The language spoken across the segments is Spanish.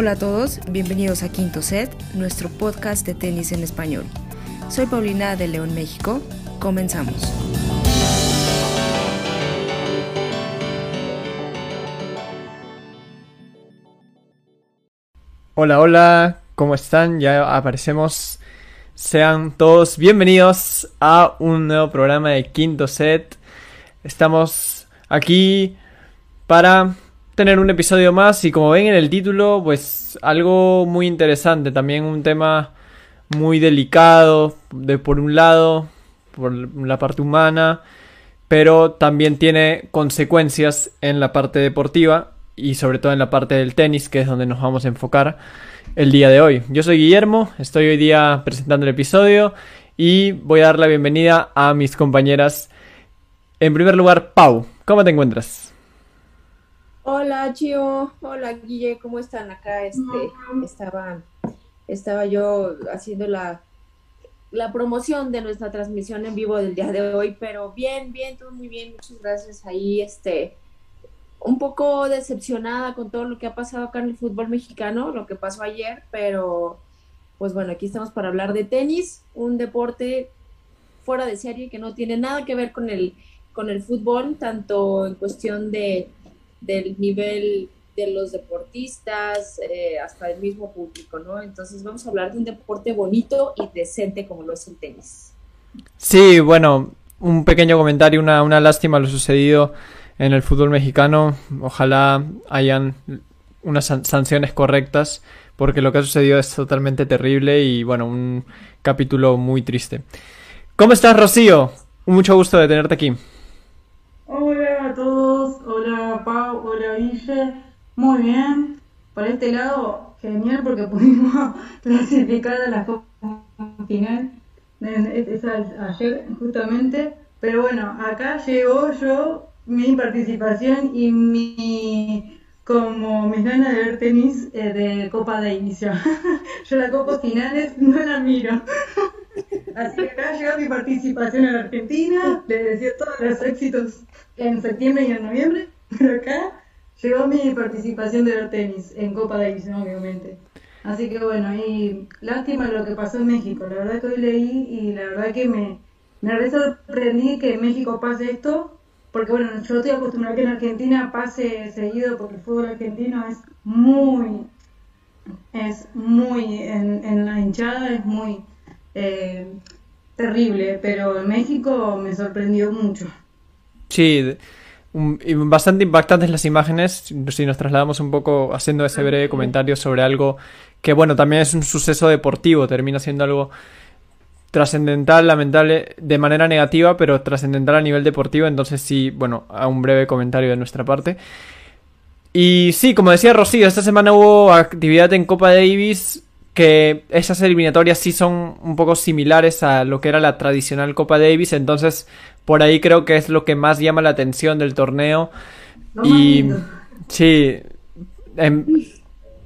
Hola a todos, bienvenidos a Quinto Set, nuestro podcast de tenis en español. Soy Paulina de León, México. Comenzamos. Hola, hola, ¿cómo están? Ya aparecemos. Sean todos bienvenidos a un nuevo programa de Quinto Set. Estamos aquí para tener un episodio más y como ven en el título, pues algo muy interesante, también un tema muy delicado, de por un lado, por la parte humana, pero también tiene consecuencias en la parte deportiva y sobre todo en la parte del tenis, que es donde nos vamos a enfocar el día de hoy. Yo soy Guillermo, estoy hoy día presentando el episodio y voy a dar la bienvenida a mis compañeras. En primer lugar, Pau, ¿cómo te encuentras? Hola, Chio. Hola, Guille. ¿Cómo están acá? Este, estaba, estaba yo haciendo la, la promoción de nuestra transmisión en vivo del día de hoy, pero bien, bien, todo muy bien. Muchas gracias. Ahí, este, un poco decepcionada con todo lo que ha pasado acá en el fútbol mexicano, lo que pasó ayer, pero pues bueno, aquí estamos para hablar de tenis, un deporte fuera de serie que no tiene nada que ver con el, con el fútbol, tanto en cuestión de del nivel de los deportistas eh, hasta el mismo público, ¿no? Entonces vamos a hablar de un deporte bonito y decente como lo es el tenis. Sí, bueno, un pequeño comentario, una, una lástima lo sucedido en el fútbol mexicano. Ojalá hayan unas sanciones correctas, porque lo que ha sucedido es totalmente terrible y bueno, un capítulo muy triste. ¿Cómo estás, Rocío? Mucho gusto de tenerte aquí. Hola hola Pau, hola Guille, muy bien. Por este lado, genial porque pudimos clasificar a la Copa final ayer justamente. Pero bueno, acá llegó yo mi participación y mi como mis ganas de ver tenis eh, de Copa de inicio. yo la Copa finales no la miro. Así que acá llegó mi participación en Argentina, les decía todos los éxitos en septiembre y en noviembre, pero acá llegó mi participación de ver tenis en Copa Davis, obviamente. Así que bueno, y lástima lo que pasó en México. La verdad que hoy leí y la verdad que me, me sorprendí que en México pase esto, porque bueno, yo estoy acostumbrado a que en Argentina pase seguido, porque el fútbol argentino es muy, es muy, en, en la hinchada es muy eh, terrible, pero en México me sorprendió mucho. Sí, bastante impactantes las imágenes, si nos trasladamos un poco haciendo ese breve comentario sobre algo que, bueno, también es un suceso deportivo, termina siendo algo trascendental, lamentable, de manera negativa, pero trascendental a nivel deportivo, entonces sí, bueno, a un breve comentario de nuestra parte. Y sí, como decía Rocío, esta semana hubo actividad en Copa Davis, que esas eliminatorias sí son un poco similares a lo que era la tradicional Copa Davis, entonces por ahí creo que es lo que más llama la atención del torneo. y sí, em,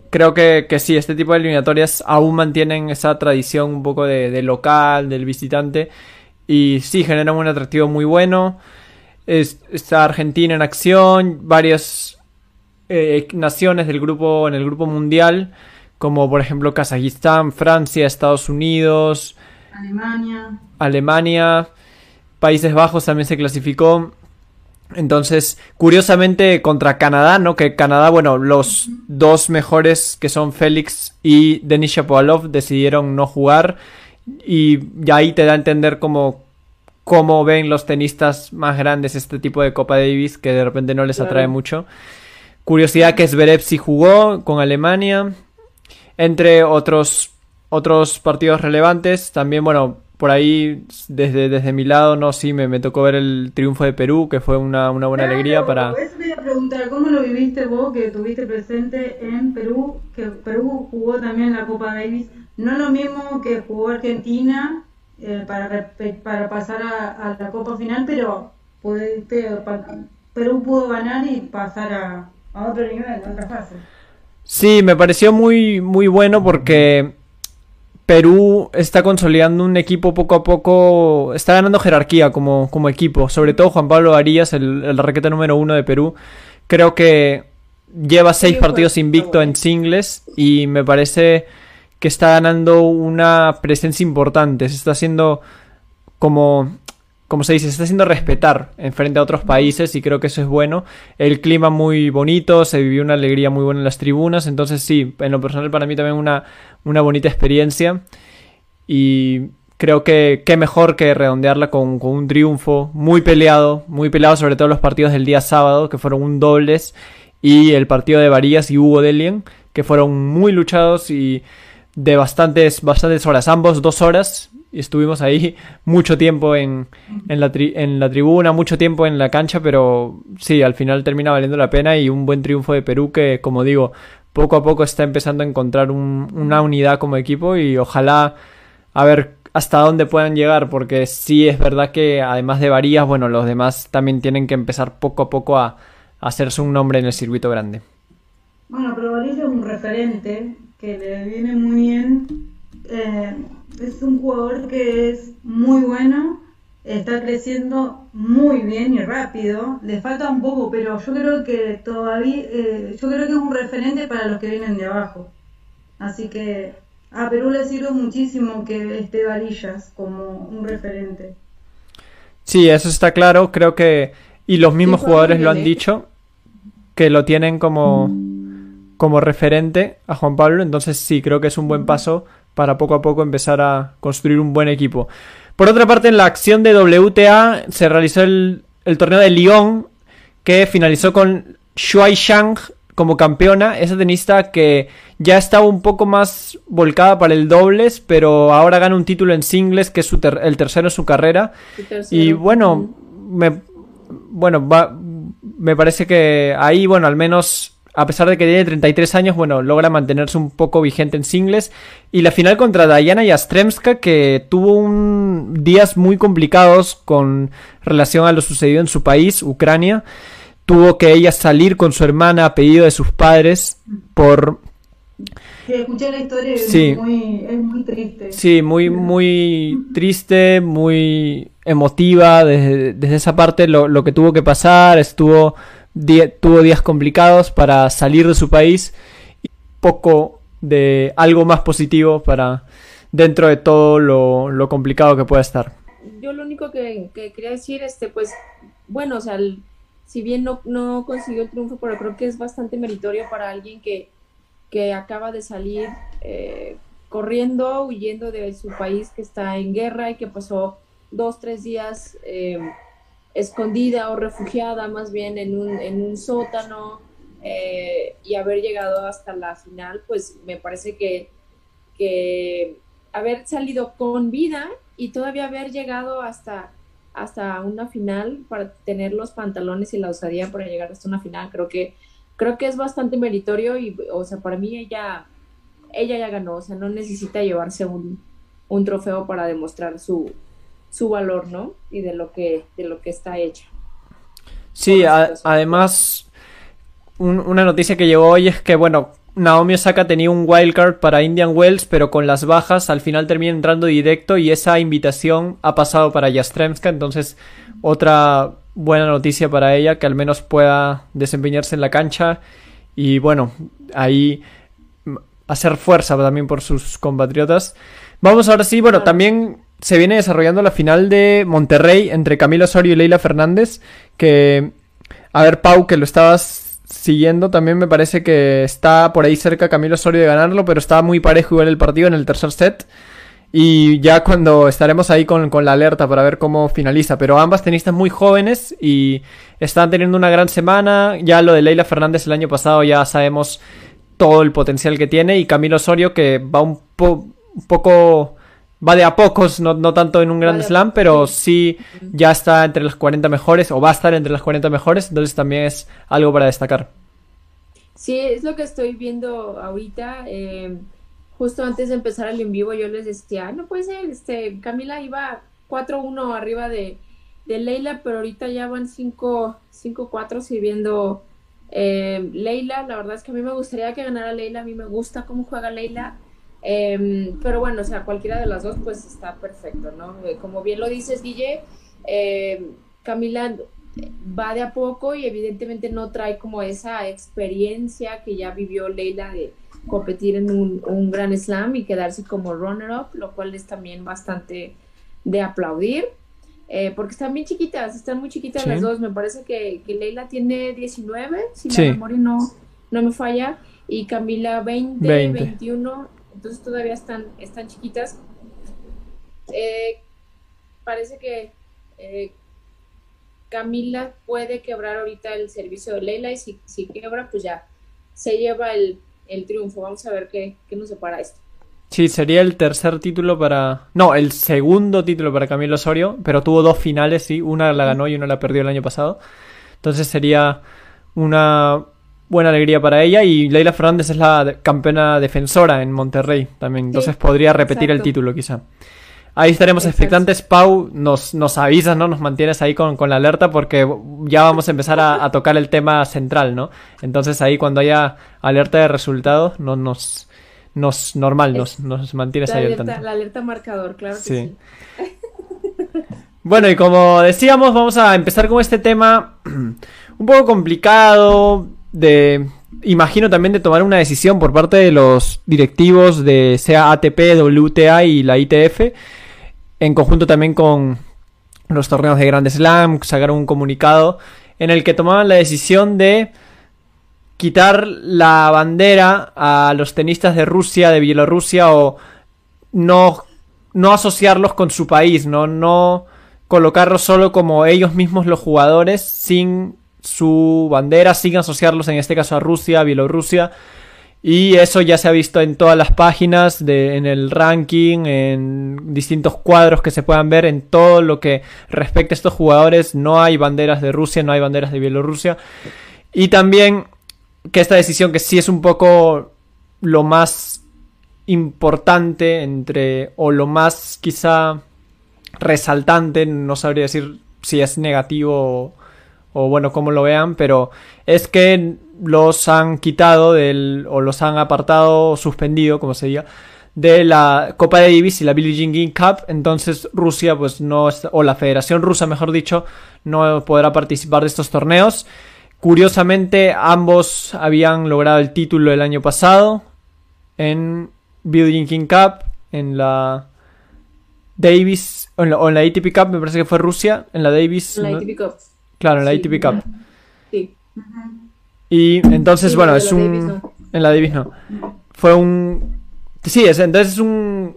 creo que, sí, este tipo de eliminatorias aún mantienen esa tradición un poco de, local, del visitante. Y sí, generan un atractivo muy bueno. está Argentina en acción, varias eh, naciones del grupo, en el grupo mundial, como por ejemplo Kazajistán, Francia, Estados Unidos, Alemania. Alemania. Países Bajos también se clasificó. Entonces, curiosamente contra Canadá, ¿no? Que Canadá, bueno, los dos mejores que son Félix y Denis Shapovalov decidieron no jugar y ya ahí te da a entender cómo, cómo ven los tenistas más grandes este tipo de Copa Davis que de repente no les atrae mucho. Curiosidad que Zverev sí jugó con Alemania, entre otros otros partidos relevantes. También, bueno, por ahí, desde, desde mi lado, no, sí, me, me tocó ver el triunfo de Perú, que fue una, una buena alegría para... Eso voy a preguntar, ¿cómo lo viviste vos, que estuviste presente en Perú, que Perú jugó también la Copa Davis? No lo mismo que jugó Argentina eh, para, para pasar a, la Copa Final, pero Perú pudo ganar y pasar a, a otro nivel, a otra fase. Sí, me pareció muy, muy bueno porque Perú está consolidando un equipo poco a poco, está ganando jerarquía como, como equipo, sobre todo Juan Pablo Arias, el, el raqueta número uno de Perú, creo que lleva seis partidos invicto en singles y me parece que está ganando una presencia importante. Se está haciendo como, como se dice, se está haciendo respetar en frente a otros países y creo que eso es bueno. El clima muy bonito, se vivió una alegría muy buena en las tribunas, entonces sí, en lo personal para mí también una, una bonita experiencia y creo que qué mejor que redondearla con, un triunfo muy peleado, muy peleado sobre todo los partidos del día sábado, que fueron un dobles, y el partido de Varías y Hugo Delien, que fueron muy luchados y de bastantes, bastantes horas, ambos dos horas, estuvimos ahí mucho tiempo en, en, la tribuna, mucho tiempo en la cancha, pero sí, al final termina valiendo la pena y un buen triunfo de Perú que, como digo, poco a poco está empezando a encontrar un, una unidad como equipo y ojalá a ver hasta dónde puedan llegar, porque sí es verdad que además de Varías, bueno, los demás también tienen que empezar poco a poco a, hacerse un nombre en el circuito grande. Bueno, pero Varías es un referente que le viene muy bien. Eh, es un jugador que es muy bueno, está creciendo muy bien y rápido. Le falta un poco, pero yo creo que todavía, eh, yo creo que es un referente para los que vienen de abajo. Así que a Perú le sirve muchísimo que esté Varillas como un referente. Sí, eso está claro. Creo que. Y los mismos jugadores lo han dicho. Que lo tienen como. Como referente a Juan Pablo. Entonces, sí, creo que es un buen paso para poco a poco empezar a construir un buen equipo. Por otra parte, en la acción de WTA se realizó el, el torneo de Lyon. Que finalizó con Shuai Shang como campeona, esa tenista que ya estaba un poco más volcada para el dobles, pero ahora gana un título en singles, que es el tercero en su carrera. Y bueno, me, bueno me parece que ahí, bueno, al menos, a pesar de que tiene 33 años, bueno, logra mantenerse un poco vigente en singles. Y la final contra Diana Yastremska, que tuvo un, días muy complicados con relación a lo sucedido en su país, Ucrania tuvo que ella salir con su hermana a pedido de sus padres por... Sí, escuché la historia es, muy, es muy triste. Sí, muy, muy triste, muy emotiva. Desde, esa parte lo, lo, que tuvo que pasar, estuvo tuvo días complicados para salir de su país y poco de algo más positivo para dentro de todo lo, lo complicado que pueda estar. Yo lo único que, que quería decir, este, pues, bueno, o sea, el, si bien no, no consiguió el triunfo, pero creo que es bastante meritorio para alguien que, que acaba de salir eh, corriendo, huyendo de su país que está en guerra y que pasó dos, tres días eh, escondida o refugiada más bien en un, en un sótano eh, y haber llegado hasta la final, pues me parece que, que haber salido con vida y todavía haber llegado hasta hasta una final para tener los pantalones y la osadía para llegar hasta una final. Creo que creo que es bastante meritorio y, o sea, para mí ella ella ya ganó, o sea, no necesita llevarse un, un trofeo para demostrar su, su valor, ¿no? Y de lo que de lo que está hecha. Sí, además una noticia que llegó hoy es que bueno, Naomi Osaka tenía un wildcard para Indian Wells, pero con las bajas al final termina entrando directo y esa invitación ha pasado para Yastremska, entonces otra buena noticia para ella que al menos pueda desempeñarse en la cancha y bueno, ahí hacer fuerza también por sus compatriotas. Vamos ahora sí, bueno, también se viene desarrollando la final de Monterrey entre Camilo Osorio y Leila Fernández, que a ver Pau, que lo estabas siguiendo también me parece que está por ahí cerca Camilo Osorio de ganarlo, pero está muy parejo igual el partido en el tercer set. Y ya cuando estaremos ahí con, la alerta para ver cómo finaliza. Pero ambas tenistas muy jóvenes y están teniendo una gran semana. Ya lo de Leila Fernández el año pasado ya sabemos todo el potencial que tiene. Y Camilo Osorio que va un, un poco va de a pocos, no, no tanto en un gran slam, pero sí ya está entre las 40 mejores o va a estar entre las 40 mejores, entonces también es algo para destacar. Sí, es lo que estoy viendo ahorita. Eh, justo antes de empezar el en vivo yo les decía, no puede ser, este, Camila iba 4-1 arriba de, de, Leila, pero ahorita ya van 5-4 sirviendo eh, Leila. La verdad es que a mí me gustaría que ganara Leila, a mí me gusta cómo juega Leila. Em, pero bueno, o sea, cualquiera de las dos pues está perfecto, ¿no? Eh, como bien lo dices, Guille, em, Camila va de a poco y evidentemente no trae como esa experiencia que ya vivió Leila de competir en un, un gran slam y quedarse como runner-up, lo cual es también bastante de aplaudir. Eh, porque están bien chiquitas, están muy chiquitas las dos. Me parece que, que Leila tiene 19, si la memoria no, no me falla, y Camila 20, 21, entonces todavía están, están chiquitas. Eh, parece que eh, Camila puede quebrar ahorita el servicio de Leila y si, si quebra, pues ya se lleva el, el triunfo. Vamos a ver qué, qué nos separa esto. Sí, sería el tercer título para. No, el segundo título para Camilo Osorio, pero tuvo dos finales, sí. Una la ganó y una la perdió el año pasado. Entonces sería una buena alegría para ella. Y Leila Fernández es la campeona defensora en Monterrey también. Entonces podría repetir el título, quizá. Ahí estaremos expectantes. Pau, nos, nos avisas, ¿no? Nos mantienes ahí con, la alerta porque ya vamos a empezar a, tocar el tema central, ¿no? Entonces ahí cuando haya alerta de resultados, no nos nos normal, nos, nos mantienes ahí al tanto. La alerta marcador, claro que sí. bueno, y como decíamos, vamos a empezar con este tema un poco complicado de imagino también de tomar una decisión por parte de los directivos de sea ATP, WTA y la ITF en conjunto también con los torneos de Grand Slam, sacaron un comunicado en el que tomaban la decisión de quitar la bandera a los tenistas de Rusia, de Bielorrusia o no, no asociarlos con su país, ¿no? no colocarlos solo como ellos mismos los jugadores sin su bandera, sin asociarlos en este caso a Rusia, Bielorrusia. Y eso ya se ha visto en todas las páginas, de, en el ranking, en distintos cuadros que se puedan ver, en todo lo que respecta a estos jugadores. No hay banderas de Rusia, no hay banderas de Bielorrusia. Y también que esta decisión que sí es un poco lo más importante entre o lo más quizá resaltante, no sabría decir si es negativo o, bueno, como lo vean, pero es que los han quitado del o los han apartado o suspendido, como se diga, de la Copa de Davis y la Billie Jean King Cup, entonces Rusia pues no o la Federación Rusa, mejor dicho, no podrá participar de estos torneos. Curiosamente, ambos habían logrado el título el año pasado en Building King Cup, en la Davis, o en la, ATP Cup, me parece que fue Rusia, en la Davis. En la ATP Cup. Claro, en la ATP Cup. Sí. Y entonces, bueno, es un... En la Davis no. Fue un... Sí, es, entonces es un...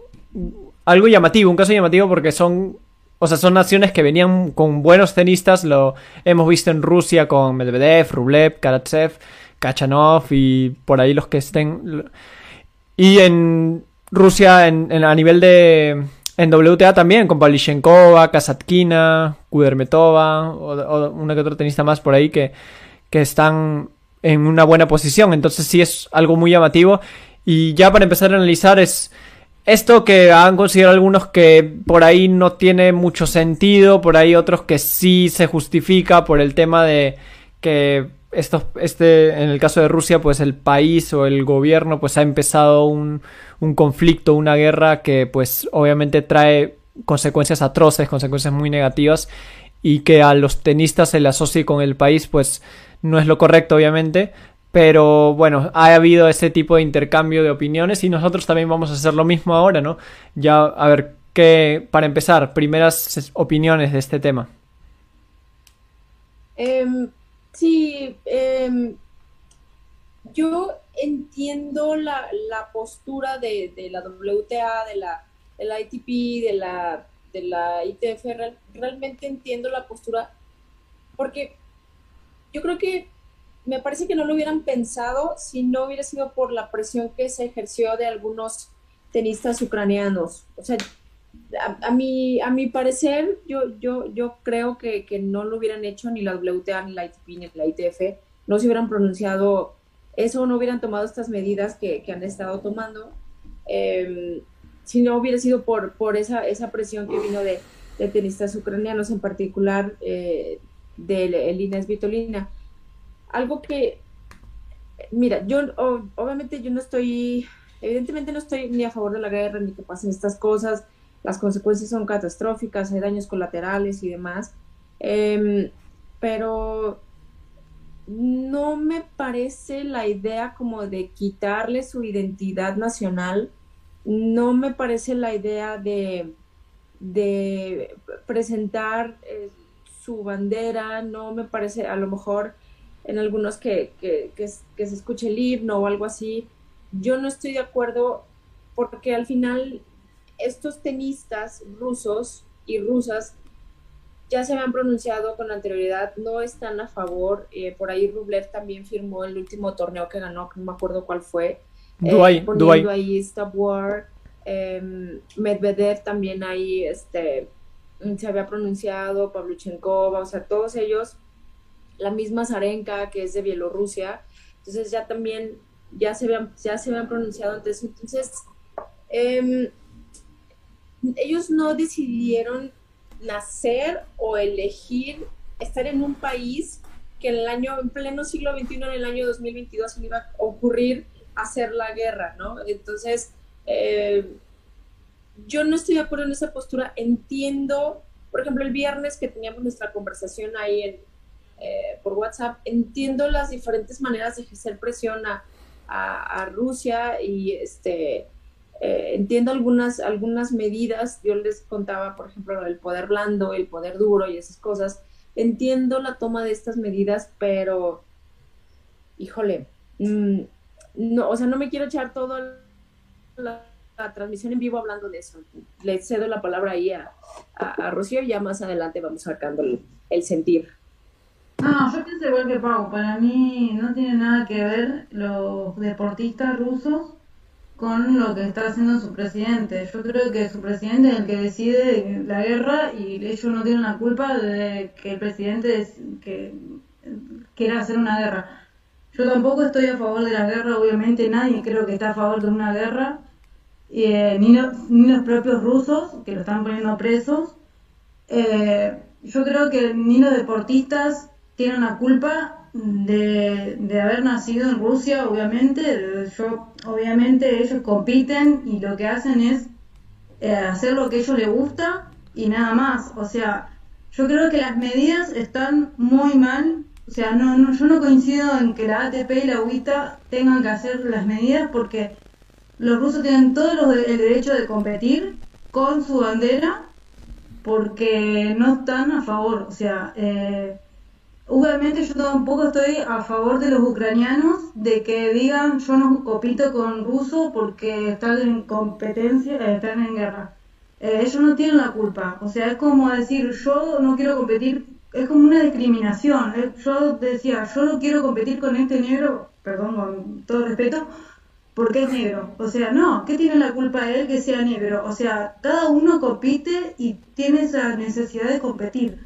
Algo llamativo, un caso llamativo porque son o sea, son naciones que venían con buenos tenistas. Lo hemos visto en Rusia con Medvedev, Rublev, Karatsev, Kachanov y por ahí los que estén. Y en Rusia, en, a nivel de. En WTA también, con Pavlychenkova, Kasatkina, Kudermetova, o, una que otra tenista más por ahí que, que están en una buena posición. Entonces sí es algo muy llamativo. Y ya para empezar a analizar es esto que han considerado algunos que por ahí no tiene mucho sentido, por ahí otros que sí se justifica por el tema de que este, en el caso de Rusia, pues el país o el gobierno pues ha empezado un, un conflicto, una guerra que pues obviamente trae consecuencias atroces, consecuencias muy negativas y que a los tenistas se le asocie con el país pues no es lo correcto obviamente, pero bueno, ha habido ese tipo de intercambio de opiniones y nosotros también vamos a hacer lo mismo ahora, ¿no? Ya, a ver, ¿qué, para empezar, primeras opiniones de este tema? Em, sí, em, yo entiendo la, postura de, la WTA, de la, de la ITP, de la, de la ITF, realmente entiendo la postura porque yo creo que me parece que no lo hubieran pensado si no hubiera sido por la presión que se ejerció de algunos tenistas ucranianos. O sea, a, mi, a mi parecer, yo, yo, yo creo que, no lo hubieran hecho ni la WTA, ni la ITP, ni la ITF, no se hubieran pronunciado eso, no hubieran tomado estas medidas que, han estado tomando, em, si no hubiera sido por, por esa, esa presión que vino de, tenistas ucranianos, en particular eh, de Elina Svitolina algo que, mira, yo obviamente yo no estoy, evidentemente no estoy ni a favor de la guerra, ni que pasen estas cosas, las consecuencias son catastróficas, hay daños colaterales y demás. Em, pero no me parece la idea como de quitarle su identidad nacional, no me parece la idea de, de presentar eh, su bandera, no me parece a lo mejor en algunos que, que, que, que se escuche el himno o algo así, yo no estoy de acuerdo porque al final estos tenistas rusos y rusas ya se habían pronunciado con anterioridad, no están a favor. Eh, por ahí Rublev también firmó el último torneo que ganó, que no me acuerdo cuál fue. Dubai, eh, poniendo ahí Stop War. Eh, Medvedev también ahí este, se había pronunciado, Pavluchenkova, o sea, todos ellos, la misma Zarenka, que es de Bielorrusia. Entonces ya también, ya se habían, ya se habían pronunciado antes. Entonces, em, ellos no decidieron nacer o elegir estar en un país que en el año, en pleno siglo XXI, en el año 2022, se iba a ocurrir hacer la guerra, ¿no? Entonces, eh, yo no estoy de acuerdo en esa postura. Entiendo, por ejemplo, el viernes que teníamos nuestra conversación ahí en, eh, por WhatsApp, entiendo las diferentes maneras de ejercer presión a, a Rusia y este eh, entiendo algunas, algunas medidas, yo les contaba, por ejemplo, el poder blando, el poder duro y esas cosas. Entiendo la toma de estas medidas, pero, híjole, mmm, no, o sea, no me quiero echar toda la, transmisión en vivo hablando de eso. Le cedo la palabra ahí a, a, a Rocío y ya más adelante vamos sacando el, el sentir. No, yo pienso igual que Pau. Para mí no tiene nada que ver los deportistas rusos con lo que está haciendo su presidente. Yo creo que su presidente es el que decide la guerra y ellos no tienen la culpa de que el presidente que quiera hacer una guerra. Yo tampoco estoy a favor de la guerra, obviamente nadie creo que está a favor de una guerra, eh, ni, lo, ni, los propios rusos que lo están poniendo presos. Eh, yo creo que ni los deportistas tienen la culpa de, de, haber nacido en Rusia, obviamente. Yo, obviamente ellos compiten y lo que hacen es eh, hacer lo que a ellos les gusta y nada más. O sea, yo creo que las medidas están muy mal. O sea, no, no, yo no coincido en que la ATP y la UITA tengan que hacer las medidas porque los rusos tienen todo los, el derecho de competir con su bandera porque no están a favor. O sea, eh, Obviamente yo tampoco estoy a favor de los ucranianos de que digan yo no compito con ruso porque están en competencia, eh, están en guerra. Eh, ellos no tienen la culpa. O sea, es como decir yo no quiero competir, es como una discriminación. Yo decía yo no quiero competir con este negro, perdón, con todo respeto, porque es negro. O sea, no, ¿qué tiene la culpa él que sea negro? O sea, cada uno compite y tiene esa necesidad de competir.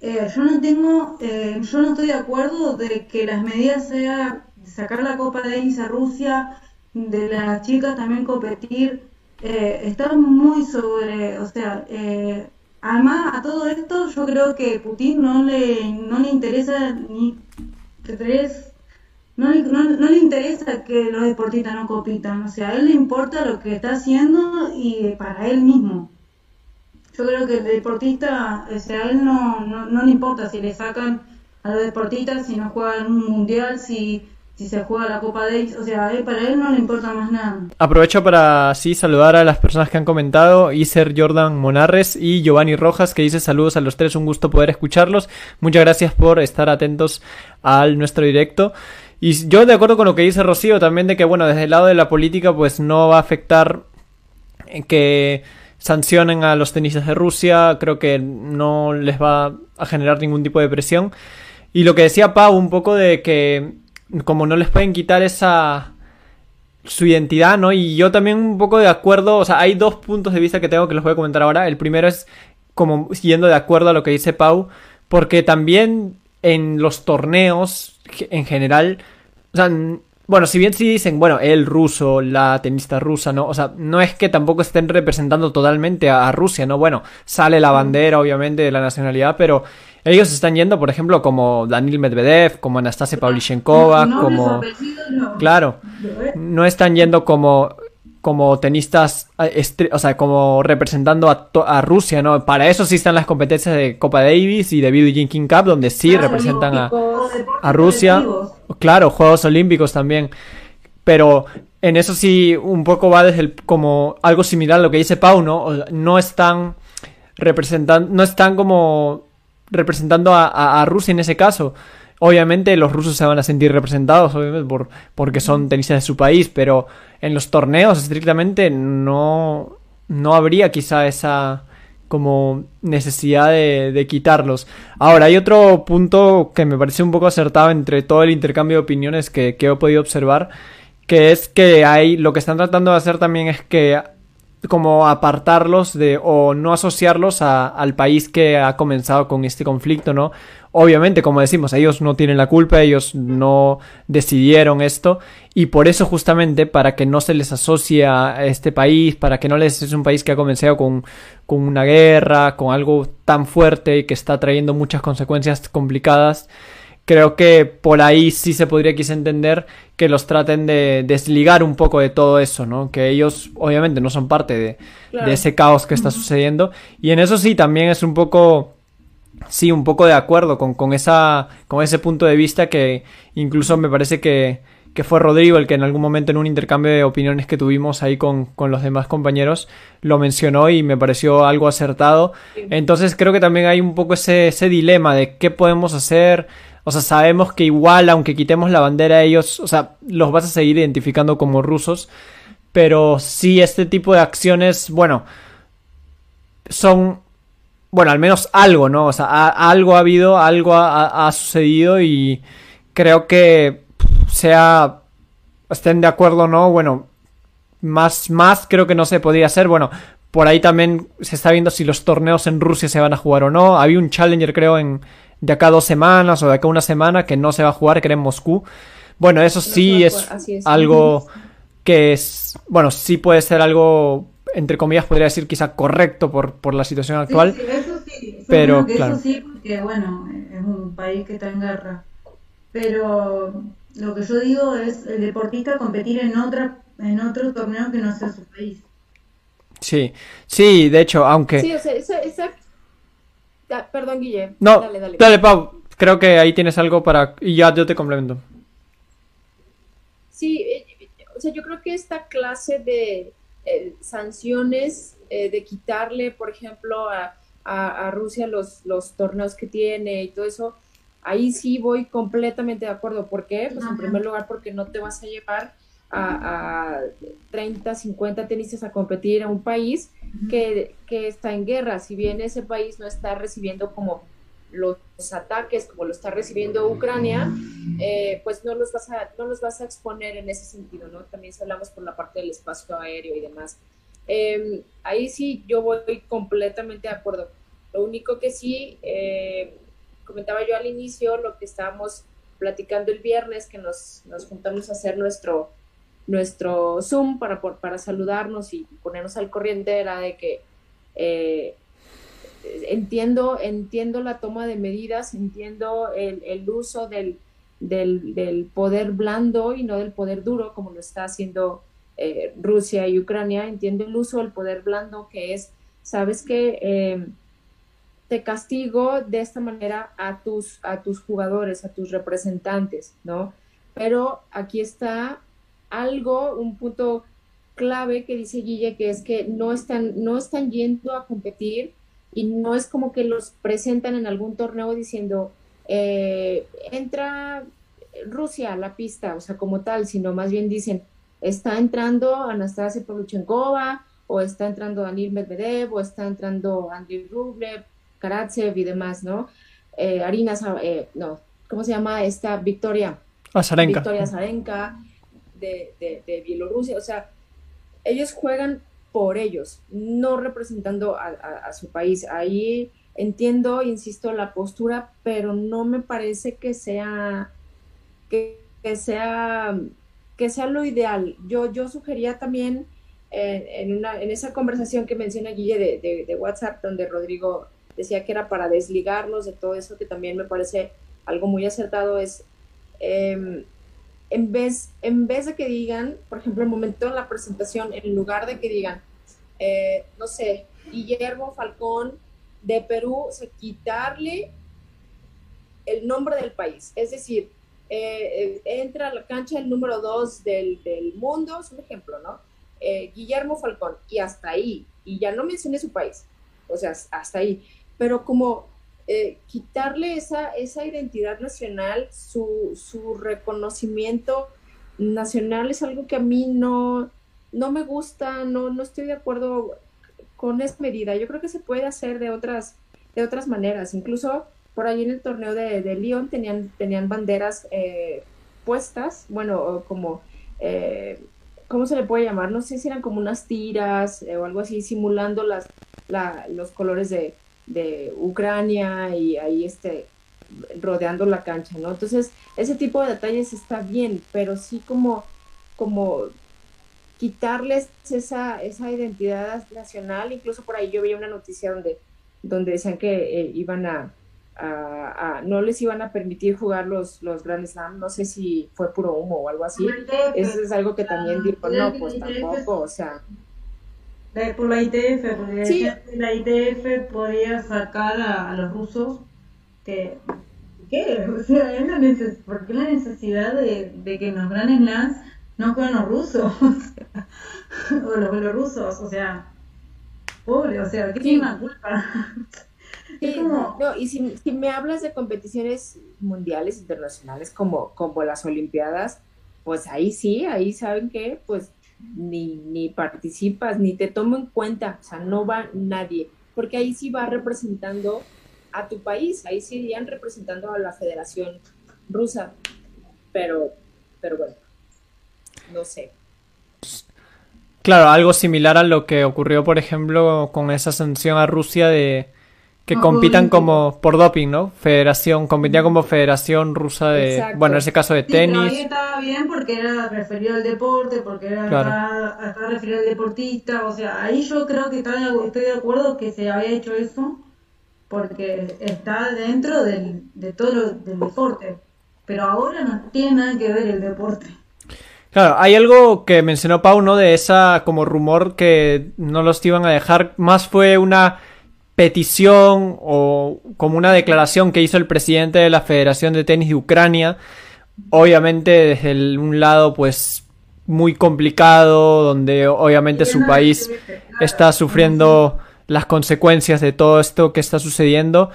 Eh, yo no tengo, eh, yo no estoy de acuerdo de que las medidas sean sacar la Copa Davis a Rusia, de las chicas también competir, eh, está muy sobre, o sea, eh, además a todo esto yo creo que Putin no le, no le interesa ni tres, no, no, no le interesa que los deportistas no compitan, o sea, a él le importa lo que está haciendo y para él mismo yo creo que el deportista, o sea, a él no, no, no, le importa si le sacan a los deportistas, si no juegan un mundial, si, si se juega la Copa Davis, o sea, él, para él no le importa más nada. Aprovecho para así saludar a las personas que han comentado, Iser Jordan Monarres y Giovanni Rojas, que dice saludos a los tres, un gusto poder escucharlos. Muchas gracias por estar atentos al nuestro directo. Y yo de acuerdo con lo que dice Rocío también de que, bueno, desde el lado de la política, pues no va a afectar que sancionen a los tenistas de Rusia, creo que no les va a generar ningún tipo de presión. Y lo que decía Pau, un poco de que como no les pueden quitar esa su identidad, ¿no? Y yo también un poco de acuerdo, o sea, hay dos puntos de vista que tengo que los voy a comentar ahora. El primero es como yendo de acuerdo a lo que dice Pau, porque también en los torneos en general, o sea, bueno, si bien sí dicen, bueno, el ruso, la tenista rusa, ¿no? O sea, no es que tampoco estén representando totalmente a, a Rusia, ¿no? Bueno, sale la bandera, obviamente, de la nacionalidad, pero ellos están yendo, por ejemplo, como Daniil Medvedev, como Anastasia no, como... Claro, no están yendo como como tenistas, o sea, como representando a, Rusia, ¿no? Para eso sí están las competencias de Copa Davis y de Billie King Cup, donde sí representan a, a Rusia. Claro, Juegos Olímpicos también. Pero en eso sí un poco va desde el, como algo similar a lo que dice Pau, ¿no? No están representando, no están como representando a, a Rusia en ese caso. Obviamente los rusos se van a sentir representados, obviamente, por, porque son tenistas de su país, pero en los torneos estrictamente no, no habría quizá esa como necesidad de, de, quitarlos. Ahora, hay otro punto que me parece un poco acertado entre todo el intercambio de opiniones que, que he podido observar, que es que hay, lo que están tratando de hacer también es que como apartarlos de o no asociarlos a, al país que ha comenzado con este conflicto, ¿no? Obviamente, como decimos, ellos no tienen la culpa, ellos no decidieron esto y por eso justamente para que no se les asocie a este país, para que no les es un país que ha comenzado con, con una guerra, con algo tan fuerte y que está trayendo muchas consecuencias complicadas, creo que por ahí sí se podría quizá entender que los traten de desligar un poco de todo eso, ¿no? Que ellos obviamente no son parte de, de ese caos que está sucediendo. Y en eso sí también es un poco, sí, un poco de acuerdo con, con, esa, con ese punto de vista que incluso me parece que, que fue Rodrigo el que en algún momento en un intercambio de opiniones que tuvimos ahí con, con, los demás compañeros lo mencionó y me pareció algo acertado. Entonces creo que también hay un poco ese, ese dilema de qué podemos hacer o sea, sabemos que igual, aunque quitemos la bandera, ellos, o sea, los vas a seguir identificando como rusos. Pero sí, este tipo de acciones, bueno, son, bueno, al menos algo, ¿no? O sea, algo ha habido, algo ha, sucedido y creo que sea, estén de acuerdo no, bueno, más, más creo que no se podría hacer. Bueno, por ahí también se está viendo si los torneos en Rusia se van a jugar o no. Había un Challenger, creo, en, de acá dos semanas o de acá una semana que no se va a jugar, que era en Moscú. Bueno, eso sí es, algo que es, bueno, sí puede ser algo, entre comillas, podría decir quizá correcto por, por la situación actual. Sí, eso sí, pero claro. Eso sí, porque bueno, es un país que está en guerra. Pero lo que yo digo es el deportista competir en otra en otro torneo que no sea su país. Sí, sí, de hecho, aunque... Sí, o sea, perdón, Guille. No, dale, dale. dale, Pau. Creo que ahí tienes algo para... Y ya yo te complemento. Sí, eh, o sea, yo creo que esta clase de eh, sanciones, eh, de quitarle, por ejemplo, a, a, Rusia los, los torneos que tiene y todo eso, ahí sí voy completamente de acuerdo. ¿Por qué? Pues en primer lugar porque no te vas a llevar a, 30, 50 tenistas a competir en un país que, está en guerra. Si bien ese país no está recibiendo como los ataques como lo está recibiendo Ucrania, eh, pues no los, vas a, no los vas a exponer en ese sentido, ¿no? También hablamos por la parte del espacio aéreo y demás. Em, ahí sí yo voy completamente de acuerdo. Lo único que sí, eh, comentaba yo al inicio, lo que estábamos platicando el viernes, que nos, nos juntamos a hacer nuestro, nuestro Zoom para, para saludarnos y ponernos al corriente era de que eh, entiendo, entiendo la toma de medidas, entiendo el, el uso del, del, poder blando y no del poder duro como lo está haciendo eh, Rusia y Ucrania, entiendo el uso del poder blando que es, sabes que eh, te castigo de esta manera a tus, a tus jugadores, a tus representantes, ¿no? Pero aquí está algo, un punto clave que dice Guille, que es que no están, no están yendo a competir y no es como que los presentan en algún torneo diciendo, eh, entra Rusia a la pista, o sea, como tal, sino más bien dicen, está entrando Anastasia Pavluchenkova, o está entrando Daniel Medvedev, o está entrando Andriy Rublev, Karatsev y demás, ¿no? Eh, eh, no, ¿cómo se llama esta? Victoria. Azarenka. Victoria Zarenka de, Bielorrusia. O sea, ellos juegan por ellos, no representando a, su país. Ahí entiendo, insisto, la postura, pero no me parece que sea que, sea que sea lo ideal. Yo, yo sugería también eh, en, una, en esa conversación que menciona Guille de, de, WhatsApp, donde Rodrigo decía que era para desligarlos de todo eso, que también me parece algo muy acertado, es em, en vez, en vez de que digan, por ejemplo, el momento de la presentación, en lugar de que digan, eh, no sé, Guillermo Falcón de Perú, o quitarle el nombre del país. Es decir, eh, eh, entra a la cancha el número dos del, mundo, es un ejemplo, ¿no? Guillermo Falcón, y hasta ahí, y ya no mencioné su país, o sea, hasta ahí. Pero como eh, quitarle esa, esa identidad nacional, su, su, reconocimiento nacional es algo que a mí no, no me gusta, no, no estoy de acuerdo con esa medida. Yo creo que se puede hacer de otras, de otras maneras. Incluso por ahí en el torneo de, de Lyon tenían, tenían banderas eh, puestas, bueno, como, eh, ¿cómo se le puede llamar? No sé si eran como unas tiras o algo así, simulando las, los colores de, de Ucrania y ahí este, rodeando la cancha, ¿no? Entonces, ese tipo de detalles está bien, pero sí como, como quitarles esa, esa identidad nacional, incluso por ahí yo vi una noticia donde, donde decían que eh, iban a, a, no les iban a permitir jugar los, los Grand Slam, no sé si fue puro humo o algo así, eso es algo que también dijo, no, pues tampoco, o sea por la ITF, porque la ITF podía sacar a, los rusos que ¿qué? O sea, ¿por qué la necesidad de, de que en los grandes lands no jueguen los rusos? o los belorrusos, o sea, pobre, o sea, ¿qué tiene la culpa? no, y si, si, me hablas de competiciones mundiales, internacionales, como, como las Olimpiadas, pues ahí sí, ahí saben que, pues ni, ni participas, ni te tomo en cuenta, o sea, no va nadie, porque ahí sí va representando a tu país, ahí sí irían representando a la Federación Rusa, pero, pero bueno, no sé. Claro, algo similar a lo que ocurrió, por ejemplo, con esa sanción a Rusia de que compitan como por doping, ¿no? Federación, competía como Federación Rusa de, bueno, en ese caso de tenis. ahí estaba bien porque era referido al deporte, porque era estaba, referido al deportista, o sea, ahí yo creo que estoy de acuerdo que se había hecho eso porque está dentro del, de todo del deporte, pero ahora no tiene nada que ver el deporte. Claro, hay algo que mencionó Pau, ¿no? De esa como rumor que no los iban a dejar, más fue una petición o como una declaración que hizo el presidente de la Federación de Tenis de Ucrania, obviamente desde un lado pues muy complicado, donde obviamente su país está sufriendo las consecuencias de todo esto que está sucediendo.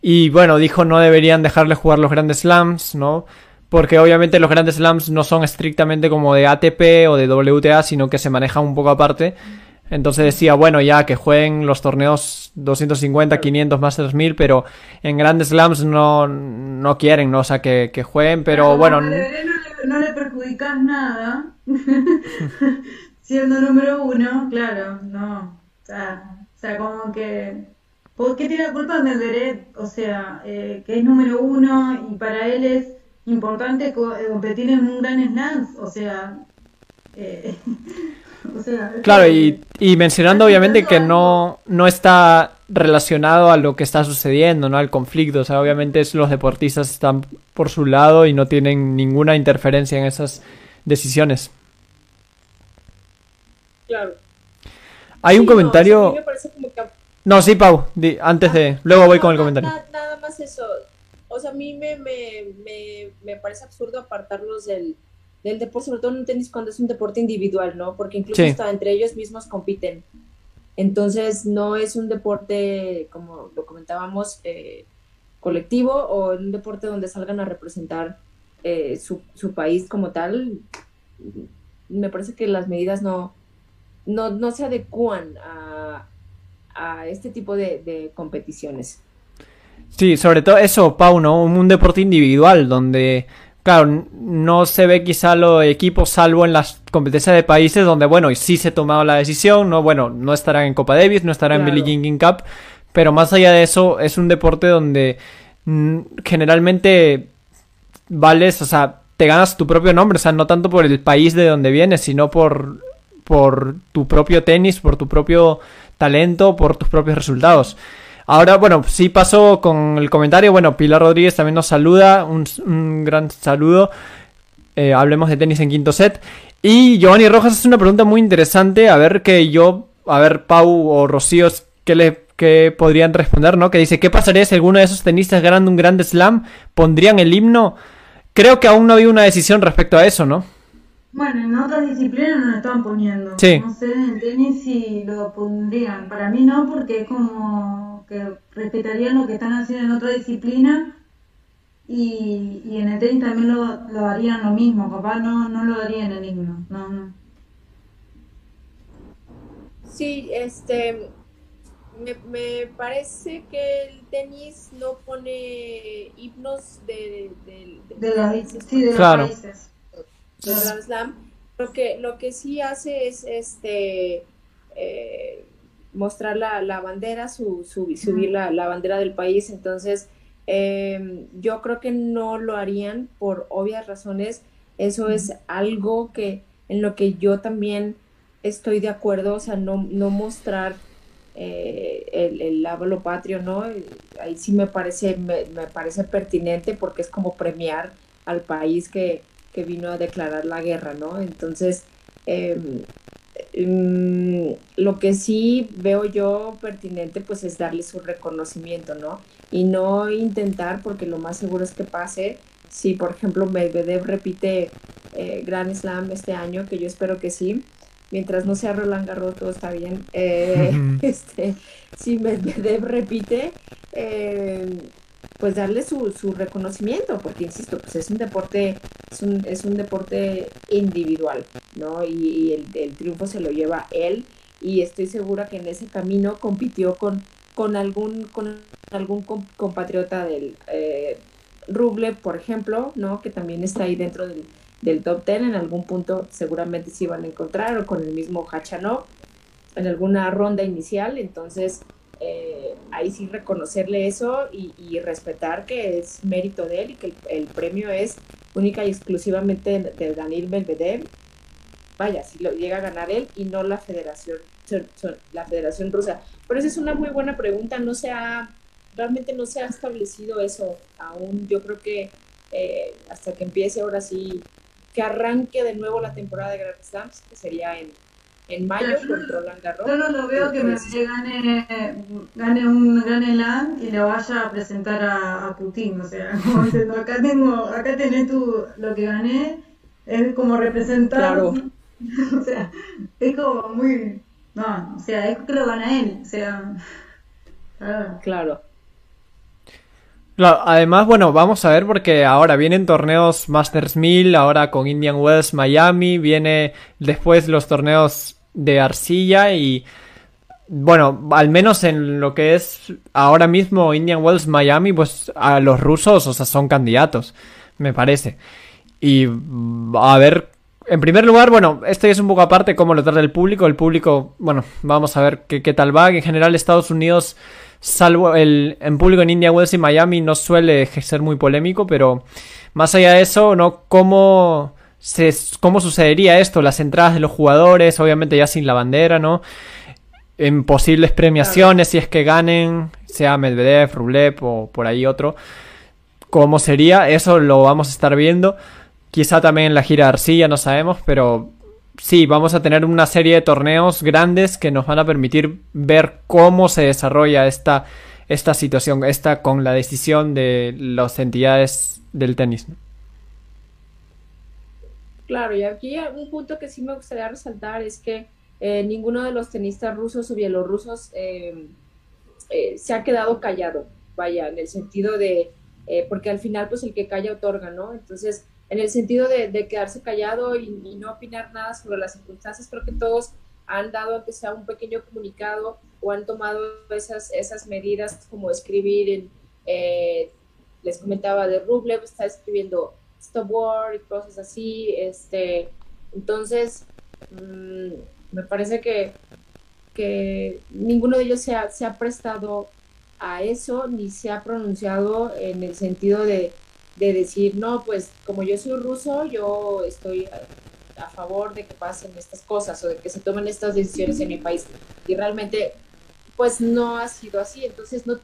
Y bueno, dijo no deberían dejarle jugar los grandes slams, ¿no? Porque obviamente los grandes slams no son estrictamente como de ATP o de WTA, sino que se manejan un poco aparte. Entonces decía, bueno, ya que jueguen los torneos 250, 500, más de 2000, pero en grandes slams no, no quieren, ¿no? O sea, que, que jueguen, pero bueno. No, no, le perjudicas nada. Siendo número uno, claro, no. O sea, o sea como que. ¿Por qué tiene la culpa de Medvedev? O sea, eh, que es número uno y para él es importante competir en un gran slam. O sea. Eh, claro, y, mencionando obviamente que no, no está relacionado a lo que está sucediendo, ¿no? Al conflicto. O sea, obviamente los deportistas están por su lado y no tienen ninguna interferencia en esas decisiones. Claro. Hay un comentario. No, sí, Pau, antes de. Luego voy con el comentario. Nada, más eso. O sea, a mí me, me, me, me parece absurdo apartarlos del, del deporte, sobre todo en tenis cuando es un deporte individual, ¿no? Porque incluso hasta entre ellos mismos compiten. Entonces, no es un deporte, como lo comentábamos, eh, colectivo o un deporte donde salgan a representar eh, su, su, país como tal. Me parece que las medidas no, no, no se adecúan a, a este tipo de, de competiciones. Sí, sobre todo eso, Pau, ¿no? Un deporte individual donde Claro, no se ve quizá los equipos salvo en las competencias de países donde, bueno, sí se ha tomado la decisión, no, bueno, no estarán en Copa Davis, no estarán en Billie Jean King Cup, pero más allá de eso, es un deporte donde generalmente vales, o sea, te ganas tu propio nombre, o sea, no tanto por el país de donde vienes, sino por, por tu propio tenis, por tu propio talento, por tus propios resultados. Ahora, bueno, sí pasó con el comentario. Bueno, Pilar Rodríguez también nos saluda. Un, gran saludo. eh, hablemos de tenis en quinto set. Y Giovanni Rojas es una pregunta muy interesante, a ver que yo, a ver Pau o Rocío, ¿qué le que podrían responder, ¿no? Que dice, ¿qué pasaría si alguno de esos tenistas ganando un Grand Slam pondrían el himno? Creo que aún no había una decisión respecto a eso, ¿no? Bueno, en otras disciplinas no lo están poniendo. Sí. No sé, en tenis si lo pondrían. Para mí no, porque es como que respetarían lo que están haciendo en otra disciplina y, y en el tenis también lo, lo harían lo mismo. Capaz no, no lo harían en el himno. No, no. Sí, este, me, me parece que el tenis no pone himnos de, de, de, De, la, países, sí, de los Claro. países. Del Grand Slam. Lo que, lo que sí hace es este eh, mostrar la, la bandera, su, su- subir la, la bandera del país. Entonces, eh, yo creo que no lo harían por obvias razones. Eso es algo que en lo que yo también estoy de acuerdo, o sea, no, no mostrar eh, el, el patrio, ¿no? Ahí sí me parece, me, me parece pertinente porque es como premiar al país que, que vino a declarar la guerra, ¿no? Entonces, eh, mm, lo que sí veo yo pertinente, pues es darle su reconocimiento, ¿no? Y no intentar, porque lo más seguro es que pase, si por ejemplo Medvedev repite eh, Grand Slam este año, que yo espero que sí, mientras no sea Roland Garros todo está bien, eh, este, si Medvedev repite, eh, pues darle su, su reconocimiento, porque insisto, pues es un deporte, es un, es un deporte individual, ¿no? Y, el, el triunfo se lo lleva él, y estoy segura que en ese camino compitió con, con algún, con algún com- compatriota del eh, Rublev, por ejemplo, ¿no? Que también está ahí dentro del, top 10, en algún punto seguramente se iban a encontrar, o con el mismo Hachanov, en alguna ronda inicial, entonces eh, ahí sí reconocerle eso y, y respetar que es mérito de él y que el, premio es única y exclusivamente de, Daniel Medvedev. Vaya, si lo llega a ganar él y no la federación, la federación rusa. Pero esa es una muy buena pregunta, no se ha, realmente no se ha establecido eso aún. Yo creo que eh, hasta que empiece ahora sí, que arranque de nuevo la temporada de Grand Slams, que sería en, en mayo Roland Garros. Yo no lo veo que me gane, gane un Gran Slam y le vaya a presentar a, a Putin, o sea, como diciendo, acá tengo, acá tenés tú lo que gané, es como representar, Claro. o sea, es como muy, no, o sea, es que lo gana él, o sea, claro. Claro. Claro, además, bueno, vamos a ver porque ahora vienen torneos Masters 1000, ahora con Indian Wells Miami, viene después los torneos de arcilla y bueno, al menos en lo que es ahora mismo Indian Wells Miami, pues a los rusos, o sea, son candidatos, me parece. Y mm, a ver, en primer lugar, bueno, esto ya es un poco aparte cómo lo trata el público. El público, bueno, vamos a ver qué, qué tal va. En general, Estados Unidos, salvo el en público en India, Wells y Miami, no suele ser muy polémico, pero más allá de eso, ¿no? ¿Cómo, cómo sucedería esto? Las entradas de los jugadores, obviamente ya sin la bandera, ¿no? En posibles premiaciones, si es que ganen, sea Medvedev, Rublev o por ahí otro. ¿Cómo sería? Eso lo vamos a estar viendo. Quizá también en la gira de Arcilla, no sabemos, pero sí, vamos a tener una serie de torneos grandes que nos van a permitir ver cómo se desarrolla esta, esta situación, esta con la decisión de las entidades del tenis. Claro, y aquí un punto que sí me gustaría resaltar es que eh, ninguno de los tenistas rusos o bielorrusos eh, eh, se ha quedado callado, vaya, en el sentido de, eh, porque al final pues el que calla otorga, ¿no? Entonces, en el sentido de, de quedarse callado y, y, no opinar nada sobre las circunstancias, creo que todos han dado aunque sea un pequeño comunicado o han tomado esas, esas medidas como escribir en, eh, les comentaba de Rublev, está escribiendo Stop War y cosas así, este, entonces mmm, me parece que, que ninguno de ellos se ha, se ha, prestado a eso ni se ha pronunciado en el sentido de, de, decir, no, pues como yo soy ruso, yo estoy a, favor de que pasen estas cosas o de que se tomen estas decisiones en mi país. Y realmente, pues no ha sido así. Entonces, no,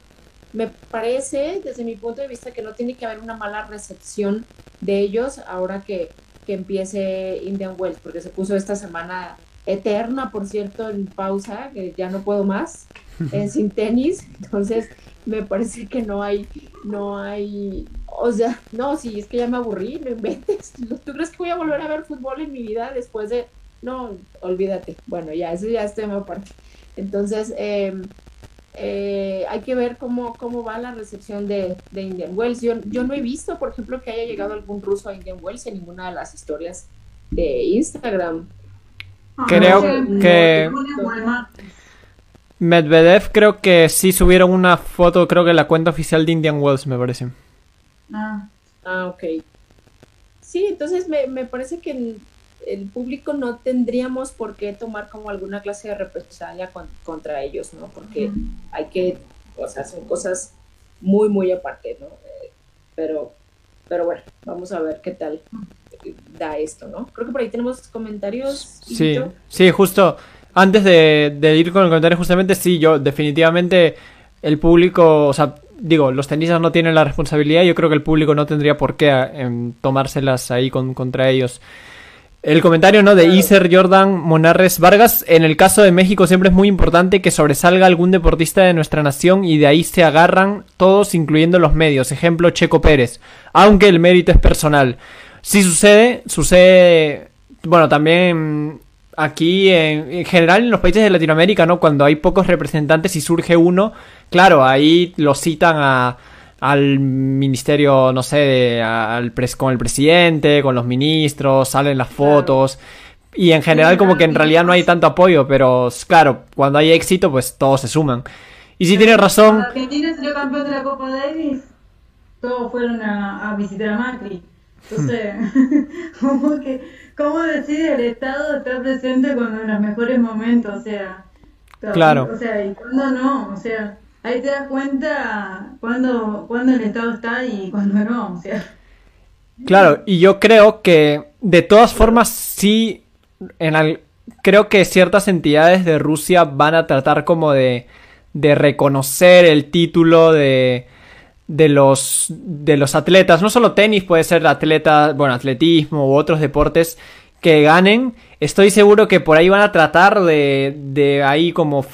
me parece, desde mi punto de vista, que no tiene que haber una mala recepción de ellos ahora que, que empiece Indian Wells, porque se puso esta semana eterna, por cierto, en pausa, que ya no puedo más, eh, sin tenis, entonces me parece que no hay, no hay, o sea, no, si es que ya me aburrí, no inventes, ¿tú crees que voy a volver a ver fútbol en mi vida después de, no, olvídate, bueno, ya, eso ya es tema aparte. Entonces, em, eh, hay que ver cómo, cómo va la recepción de, de Indian Wells. Yo, yo no he visto, por ejemplo, que haya llegado algún ruso a Indian Wells en ninguna de las historias de Instagram. Ah, Creo no que- no. Medvedev creo que sí subieron una foto, creo que en la cuenta oficial de Indian Wells, me parece. Ah, Ah, ok. Sí, entonces me, me parece que el, público no tendríamos por qué tomar como alguna clase de represalia con- contra ellos, ¿no? Porque hay que, o sea, son cosas muy, muy aparte, ¿no? Eh, pero, pero bueno, vamos a ver qué tal da esto, ¿no? Creo que por ahí tenemos comentarios. Sí, sí, justo. Antes de, de ir con el comentario, justamente, sí, yo definitivamente el público, o sea, digo, los tenistas no tienen la responsabilidad, yo creo que el público no tendría por qué em, tomárselas ahí con, contra ellos. El comentario, ¿no? De. Iser Jordan Monarres Vargas. En el caso de México siempre es muy importante que sobresalga algún deportista de nuestra nación y de ahí se agarran todos, incluyendo los medios. Ejemplo, Checo Pérez. Aunque el mérito es personal. Si sucede, sucede, bueno, también aquí en, en general en los países de Latinoamérica, ¿no? Cuando hay pocos representantes y surge uno, claro, ahí lo citan a, al ministerio, no sé, al pres- con el presidente, con los ministros, salen las fotos. Y en general como que en realidad no hay tanto apoyo, pero claro, cuando hay éxito, pues todos se suman. Y si tiene razón, Argentina salió campeón de la Copa Davis, todos fueron a, a visitar a Macri. Entonces, ¿cómo, que, ¿cómo decide el Estado estar presente cuando en los mejores momentos? O sea, Claro. O sea, y cuando no, o sea, ahí te das cuenta cuando, cuando el Estado está y cuando no. Claro, y yo creo que de todas formas sí, en al- creo que ciertas entidades de Rusia van a tratar como de, de reconocer el título de, de los de los atletas, no solo tenis, puede ser atleta, bueno, atletismo u otros deportes que ganen. Estoy seguro que por ahí van a tratar de, de ahí como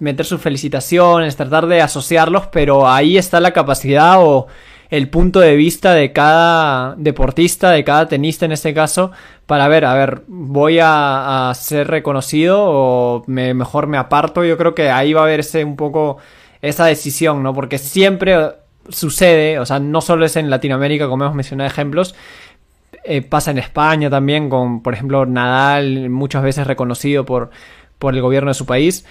meter sus felicitaciones, tratar de asociarlos, pero ahí está la capacidad o el punto de vista de cada deportista, de cada tenista en este caso, para ver, a ver, voy a, a ser reconocido o me, mejor me aparto. Yo creo que ahí va a verse un poco esa decisión, ¿no? Porque siempre sucede, o sea, no solo es en Latinoamérica, como hemos mencionado ejemplos, eh, pasa en España también, con, por ejemplo, Nadal, muchas veces reconocido por, por el gobierno de su país.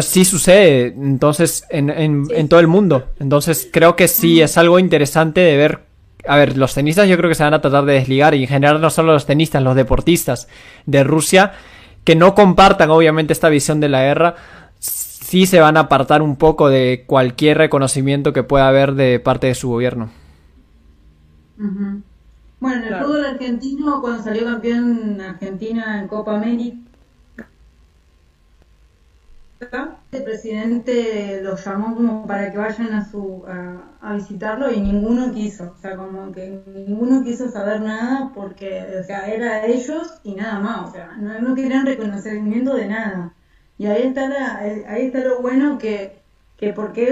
Sí sucede, entonces, en, en, Sí. en todo el mundo. Entonces, creo que sí es algo interesante de ver. A ver, los tenistas yo creo que se van a tratar de desligar, y en general no solo los tenistas, los deportistas de Rusia, que no compartan obviamente esta visión de la guerra, sí se van a apartar un poco de cualquier reconocimiento que pueda haber de parte de su gobierno. Ujú. Bueno, en el Claro. fútbol argentino, cuando salió campeón Argentina en Copa América, el presidente los llamó como para que vayan a su a, a visitarlo y ninguno quiso, o sea, como que ninguno quiso saber nada porque, o sea, era ellos y nada más, o sea, no, no querían reconocimiento de nada. Y ahí está la, ahí está lo bueno que, que por qué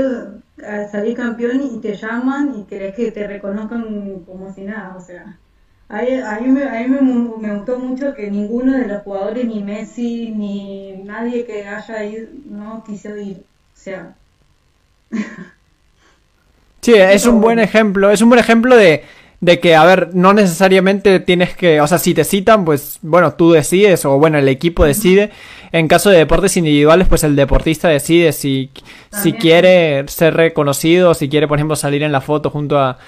eh, salís campeón y te llaman y querés que te reconozcan como si nada, o sea. Ahí, ahí me, a mí me, me gustó mucho que ninguno de los jugadores, ni Messi, ni nadie que haya ido, no quiso ir. O sea, Sí, es un buen ejemplo, es un buen ejemplo de, de que, a ver, no necesariamente tienes que, o sea, si te citan, pues, bueno, tú decides, o bueno, el equipo decide. En caso de deportes individuales, pues el deportista decide si, si quiere ser reconocido, si quiere, por ejemplo, salir en la foto junto a,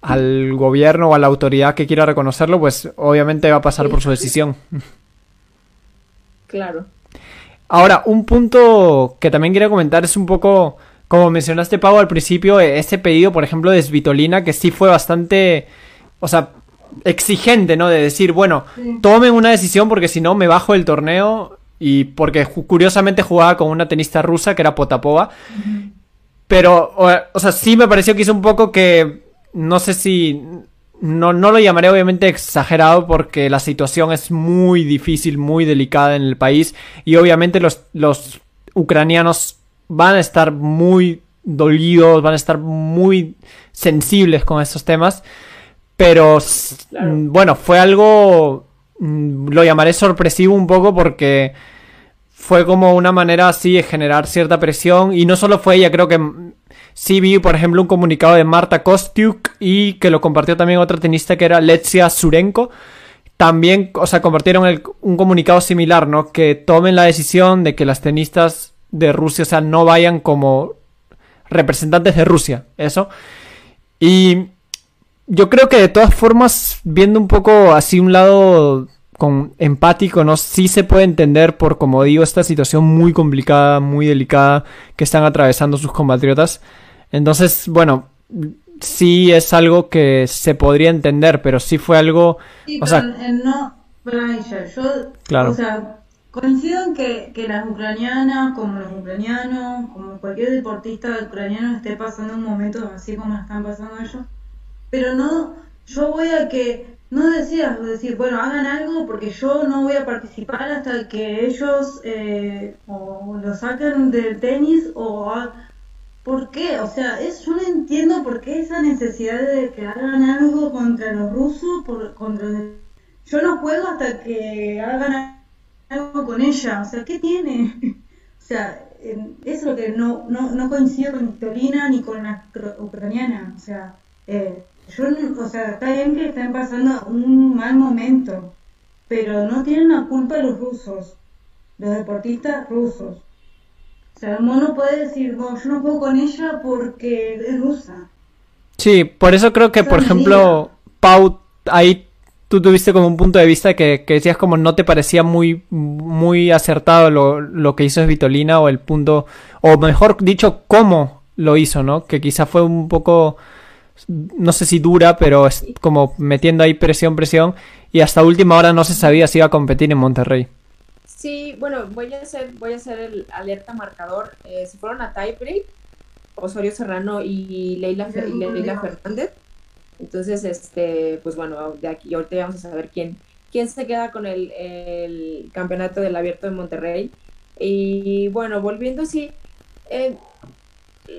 al gobierno o a la autoridad que quiera reconocerlo, pues obviamente va a pasar por su decisión. Claro. Ahora, un punto que también quería comentar es un poco, como mencionaste, Pau, al principio, eh, ese pedido, por ejemplo, de Svitolina, que sí fue bastante, o sea, exigente, ¿no? De decir, bueno, tomen una decisión porque si no me bajo del torneo y porque curiosamente jugaba con una tenista rusa que era Potapova. Pero, o, o sea, sí me pareció que hizo un poco que, no sé si, no, no lo llamaré obviamente exagerado porque la situación es muy difícil, muy delicada en el país y obviamente los, los ucranianos van a estar muy dolidos, van a estar muy sensibles con estos temas, pero mm, bueno, fue algo, mm, lo llamaré sorpresivo un poco porque fue como una manera así de generar cierta presión y no solo fue ella, creo que sí vi por ejemplo un comunicado de Marta Kostiuk y que lo compartió también otra tenista que era Letsia Surenko. También, o sea, compartieron un comunicado similar, ¿no? Que tomen la decisión de que las tenistas de Rusia, o sea, no vayan como representantes de Rusia, eso. Y yo creo que de todas formas, viendo un poco así un lado con empático, ¿no? Sí se puede entender por, como digo, esta situación muy complicada, muy delicada que están atravesando sus compatriotas. Entonces, bueno, sí es algo que se podría entender, pero sí fue algo... Sí, o sea, no, yo, claro. o sea, coincido en que, que las ucranianas, como los ucranianos, como cualquier deportista ucraniano esté pasando un momento así como están pasando ellos, pero no, yo voy a que no decías decir, bueno, hagan algo porque yo no voy a participar hasta que ellos eh, o lo saquen del tenis o... ¿Por qué? O sea, es, yo no entiendo por qué esa necesidad de que hagan algo contra los rusos, por, contra... Yo no juego hasta que hagan algo con ella, o sea, ¿qué tiene? o sea, eso es lo que no, no, no coincido con Victorina ni con la ucraniana, o sea... Eh, yo, o sea, está bien que estén pasando un mal momento, pero no tienen la culpa los rusos, los deportistas rusos. O sea, el mono puede decir, yo no puedo con ella porque es rusa. Sí, por eso creo que, por ejemplo, Pau, ahí tú tuviste como un punto de vista que, decías como no te parecía muy, muy acertado lo, lo que hizo Vitolina o el punto, o mejor dicho, cómo lo hizo, ¿no? Que quizá fue un poco no sé si dura, pero es como metiendo ahí presión, presión, y hasta última hora no se sabía si iba a competir en Monterrey. Sí, bueno, voy a hacer, voy a hacer el alerta marcador. Eh, se fueron a tiebreak, Osorio Serrano y Leila, Leila Fernández. Entonces, este, pues bueno, de aquí ahorita vamos a saber quién, quién se queda con el, el campeonato del abierto de Monterrey. Y bueno, volviendo sí, eh,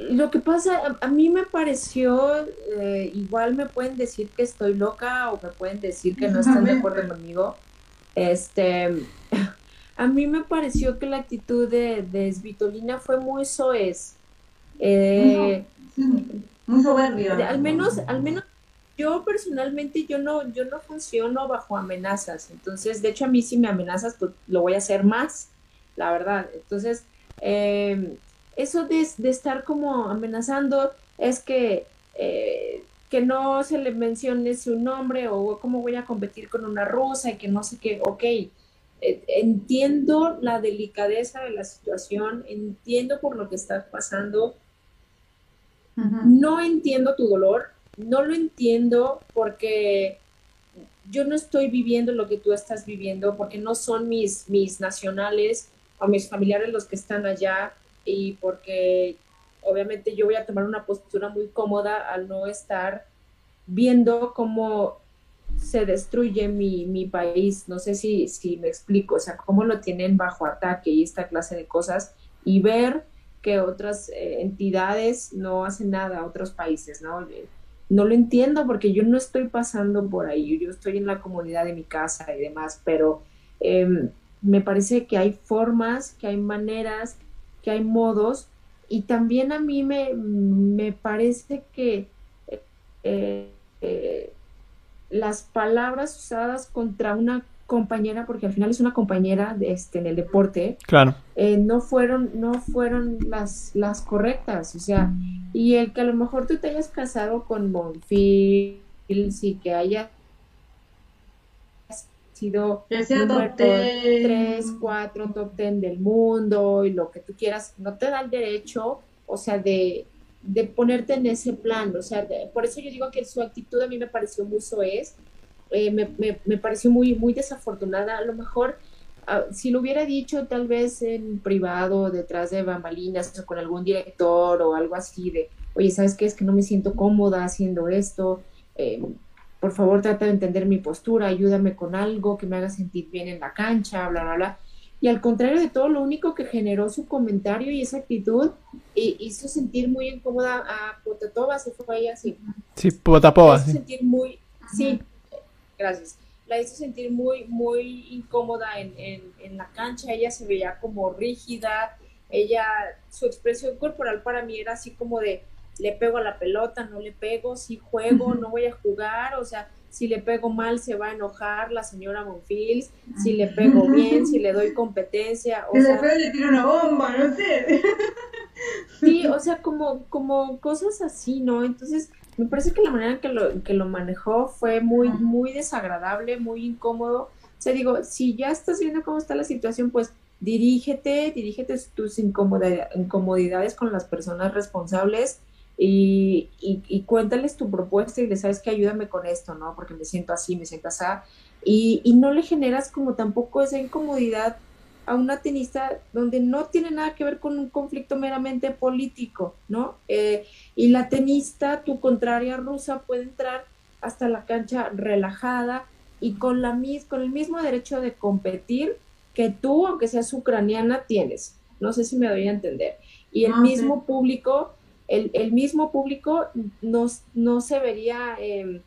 lo que pasa, a, mí me pareció, eh, igual me pueden decir que estoy loca o me pueden decir que no están de acuerdo conmigo. Este, a mí me pareció que la actitud de, de Svitolina fue muy soez. Eh, muy soberbia. Al menos, al menos yo personalmente yo no, yo no funciono bajo amenazas. Entonces, de hecho, a mí si me amenazas, pues lo voy a hacer más, la verdad. Entonces, eh, eso de, estar como amenazando es que, eh, que no se le mencione su nombre o cómo voy a competir con una rusa y que no sé qué, ok, eh, entiendo la delicadeza de la situación, entiendo por lo que estás pasando, no entiendo tu dolor, no lo entiendo porque yo no estoy viviendo lo que tú estás viviendo, porque no son mis, mis nacionales o mis familiares los que están allá, y porque obviamente yo voy a tomar una postura muy cómoda al no estar viendo cómo se destruye mi, mi país. No sé si, si me explico, o sea, cómo lo tienen bajo ataque y esta clase de cosas y ver que otras eh, entidades no hacen nada, otros países, ¿no? No lo entiendo porque yo no estoy pasando por ahí, yo estoy en la comunidad de mi casa y demás, pero em, me parece que hay formas, que hay maneras que hay modos y también a mí me, me parece que eh, eh, las palabras usadas contra una compañera, porque al final es una compañera de este, en el deporte, claro. Eh, no fueron, no fueron las, las correctas, o sea, y el que a lo mejor tú te hayas casado con Monfils y que haya sido número 3, 4, top 10 del mundo y lo que tú quieras, no te da el derecho, o sea, de, de ponerte en ese plan, o sea, por eso yo digo que su actitud a mí me pareció muy soez, eh, me, me, me, pareció muy, muy desafortunada, a lo mejor ah, si lo hubiera dicho tal vez en privado, detrás de bambalinas, o con algún director o algo así de, oye, ¿sabes qué? Es que no me siento cómoda haciendo esto, eh, por favor trata de entender mi postura, ayúdame con algo que me haga sentir bien en la cancha, bla, bla, bla. Y al contrario de todo, lo único que generó su comentario y esa actitud hizo sentir muy incómoda a Potatova, se fue ahí así. Sí, Potapova. hizo sentir muy, sí, gracias. La hizo sentir muy, muy incómoda en, en, en la cancha, ella se veía como rígida, ella, su expresión corporal para mí era así como de, le pego a la pelota, no le pego, si juego, no voy a jugar, o sea, si le pego mal se va a enojar la señora Monfils, si le pego bien, si le doy competencia. O sea, le tiro una bomba, no sé. Sí, o sea, como, como cosas así, ¿no? Entonces, me parece que la manera en que lo, que lo manejó fue muy, muy desagradable, muy incómodo. O sea, digo, si ya estás viendo cómo está la situación, pues dirígete, dirígete tus incomodidades con las personas responsables y, y, cuéntales tu propuesta y le sabes que ayúdame con esto, ¿no? Porque me siento así, me siento así. Y, y no le generas como tampoco esa incomodidad a una tenista donde no tiene nada que ver con un conflicto meramente político, ¿no? Eh, y la tenista, tu contraria rusa, puede entrar hasta la cancha relajada y con, la, con el mismo derecho de competir que tú, aunque seas ucraniana, tienes. No sé si me doy a entender. Y el mismo público el, mismo público no, no se vería, em,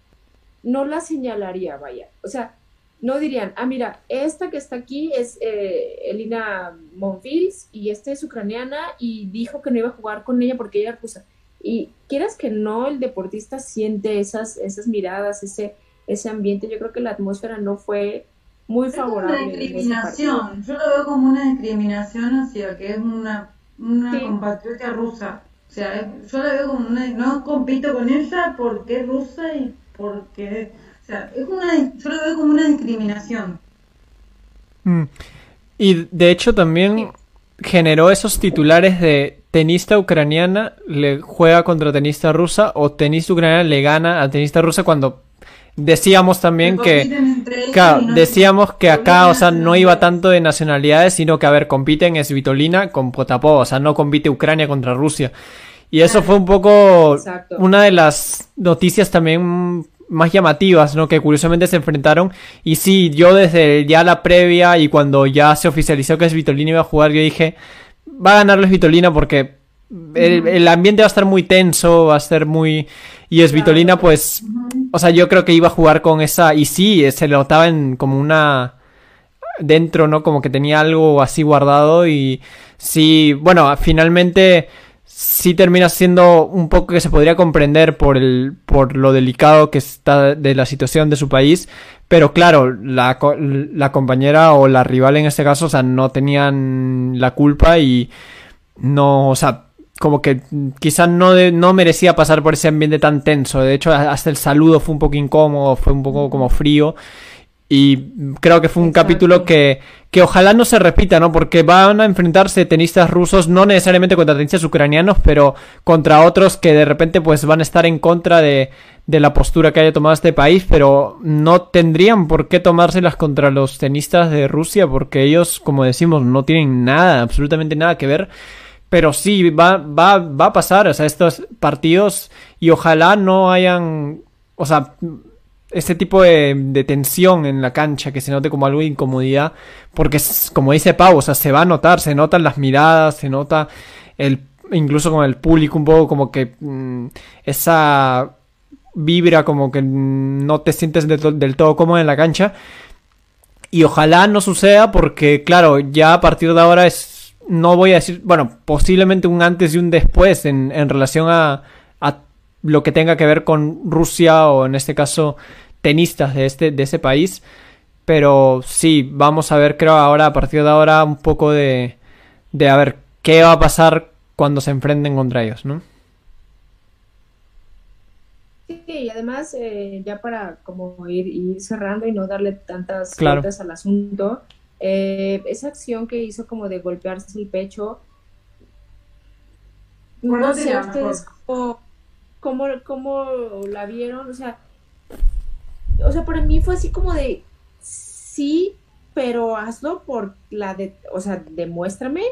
no la señalaría, vaya. O sea, no dirían, ah, mira, esta que está aquí es eh, Elina Monfils y esta es ucraniana y dijo que no iba a jugar con ella porque ella era rusa. Y quieras que no, el deportista siente esas, esas miradas, ese, ese ambiente. Yo creo que la atmósfera no fue muy favorable. Una discriminación. Yo lo veo como una discriminación hacia que es una, una compatriota rusa. O sea, yo la veo como una... No compito con ella porque es rusa y porque... O sea, es una, yo la veo como una discriminación. Mm. Y de hecho también generó esos titulares de tenista ucraniana le juega contra tenista rusa o tenista ucraniana le gana a tenista rusa cuando decíamos también que claro, decíamos que acá o sea no iba tanto de nacionalidades sino que a ver compiten es Vitolina con Potapova o sea no compite Ucrania contra Rusia. Y eso fue un poco una de las noticias también más llamativas, ¿no? Que curiosamente se enfrentaron. Y sí, yo desde ya la previa y cuando ya se oficializó que es Vitolina iba a jugar, yo dije, va a ganarles Vitolina porque el, ambiente va a estar muy tenso, va a ser muy... Y es Vitolina, pues... O sea, yo creo que iba a jugar con esa... Y sí, se le notaba en como una... Dentro, ¿no? Como que tenía algo así guardado y... Sí, bueno, finalmente sí termina siendo un poco que se podría comprender por el por lo delicado que está de la situación de su país pero claro la, la compañera o la rival en este caso o sea no tenían la culpa y no o sea como que quizás no, no merecía pasar por ese ambiente tan tenso. De hecho, hasta el saludo fue un poco incómodo, fue un poco como frío. Y creo que fue un capítulo que, que ojalá no se repita, ¿no? Porque van a enfrentarse tenistas rusos, no necesariamente contra tenistas ucranianos, pero contra otros que de repente pues van a estar en contra de, de la postura que haya tomado este país, pero no tendrían por qué tomárselas contra los tenistas de Rusia, porque ellos, como decimos, no tienen nada, absolutamente nada que ver. Pero sí, va, va, va a pasar, o sea, estos partidos, y ojalá no hayan, o sea, este tipo de, tensión en la cancha, que se note como algo de incomodidad, porque como dice Pau, o sea, se va a notar, se notan las miradas, se nota el, incluso con el público un poco como que mm, esa vibra como que no te sientes del todo cómodo en la cancha. Y ojalá no suceda porque, claro, ya a partir de ahora es, no voy a decir, bueno, posiblemente un antes y un después en, en relación a lo que tenga que ver con Rusia o en este caso tenistas de, este, de ese país. Pero sí, vamos a ver, creo ahora, a partir de ahora, un poco de, de a ver qué va a pasar cuando se enfrenten contra ellos, ¿no? Sí, y además, eh, ya para como ir, ir, cerrando y no darle tantas vueltas al asunto, eh, esa acción que hizo como de golpearse el pecho, no sé ustedes cómo, cómo, la vieron, o sea, o sea, para mí fue así como de, sí, pero hazlo por la de, o sea, demuéstrame,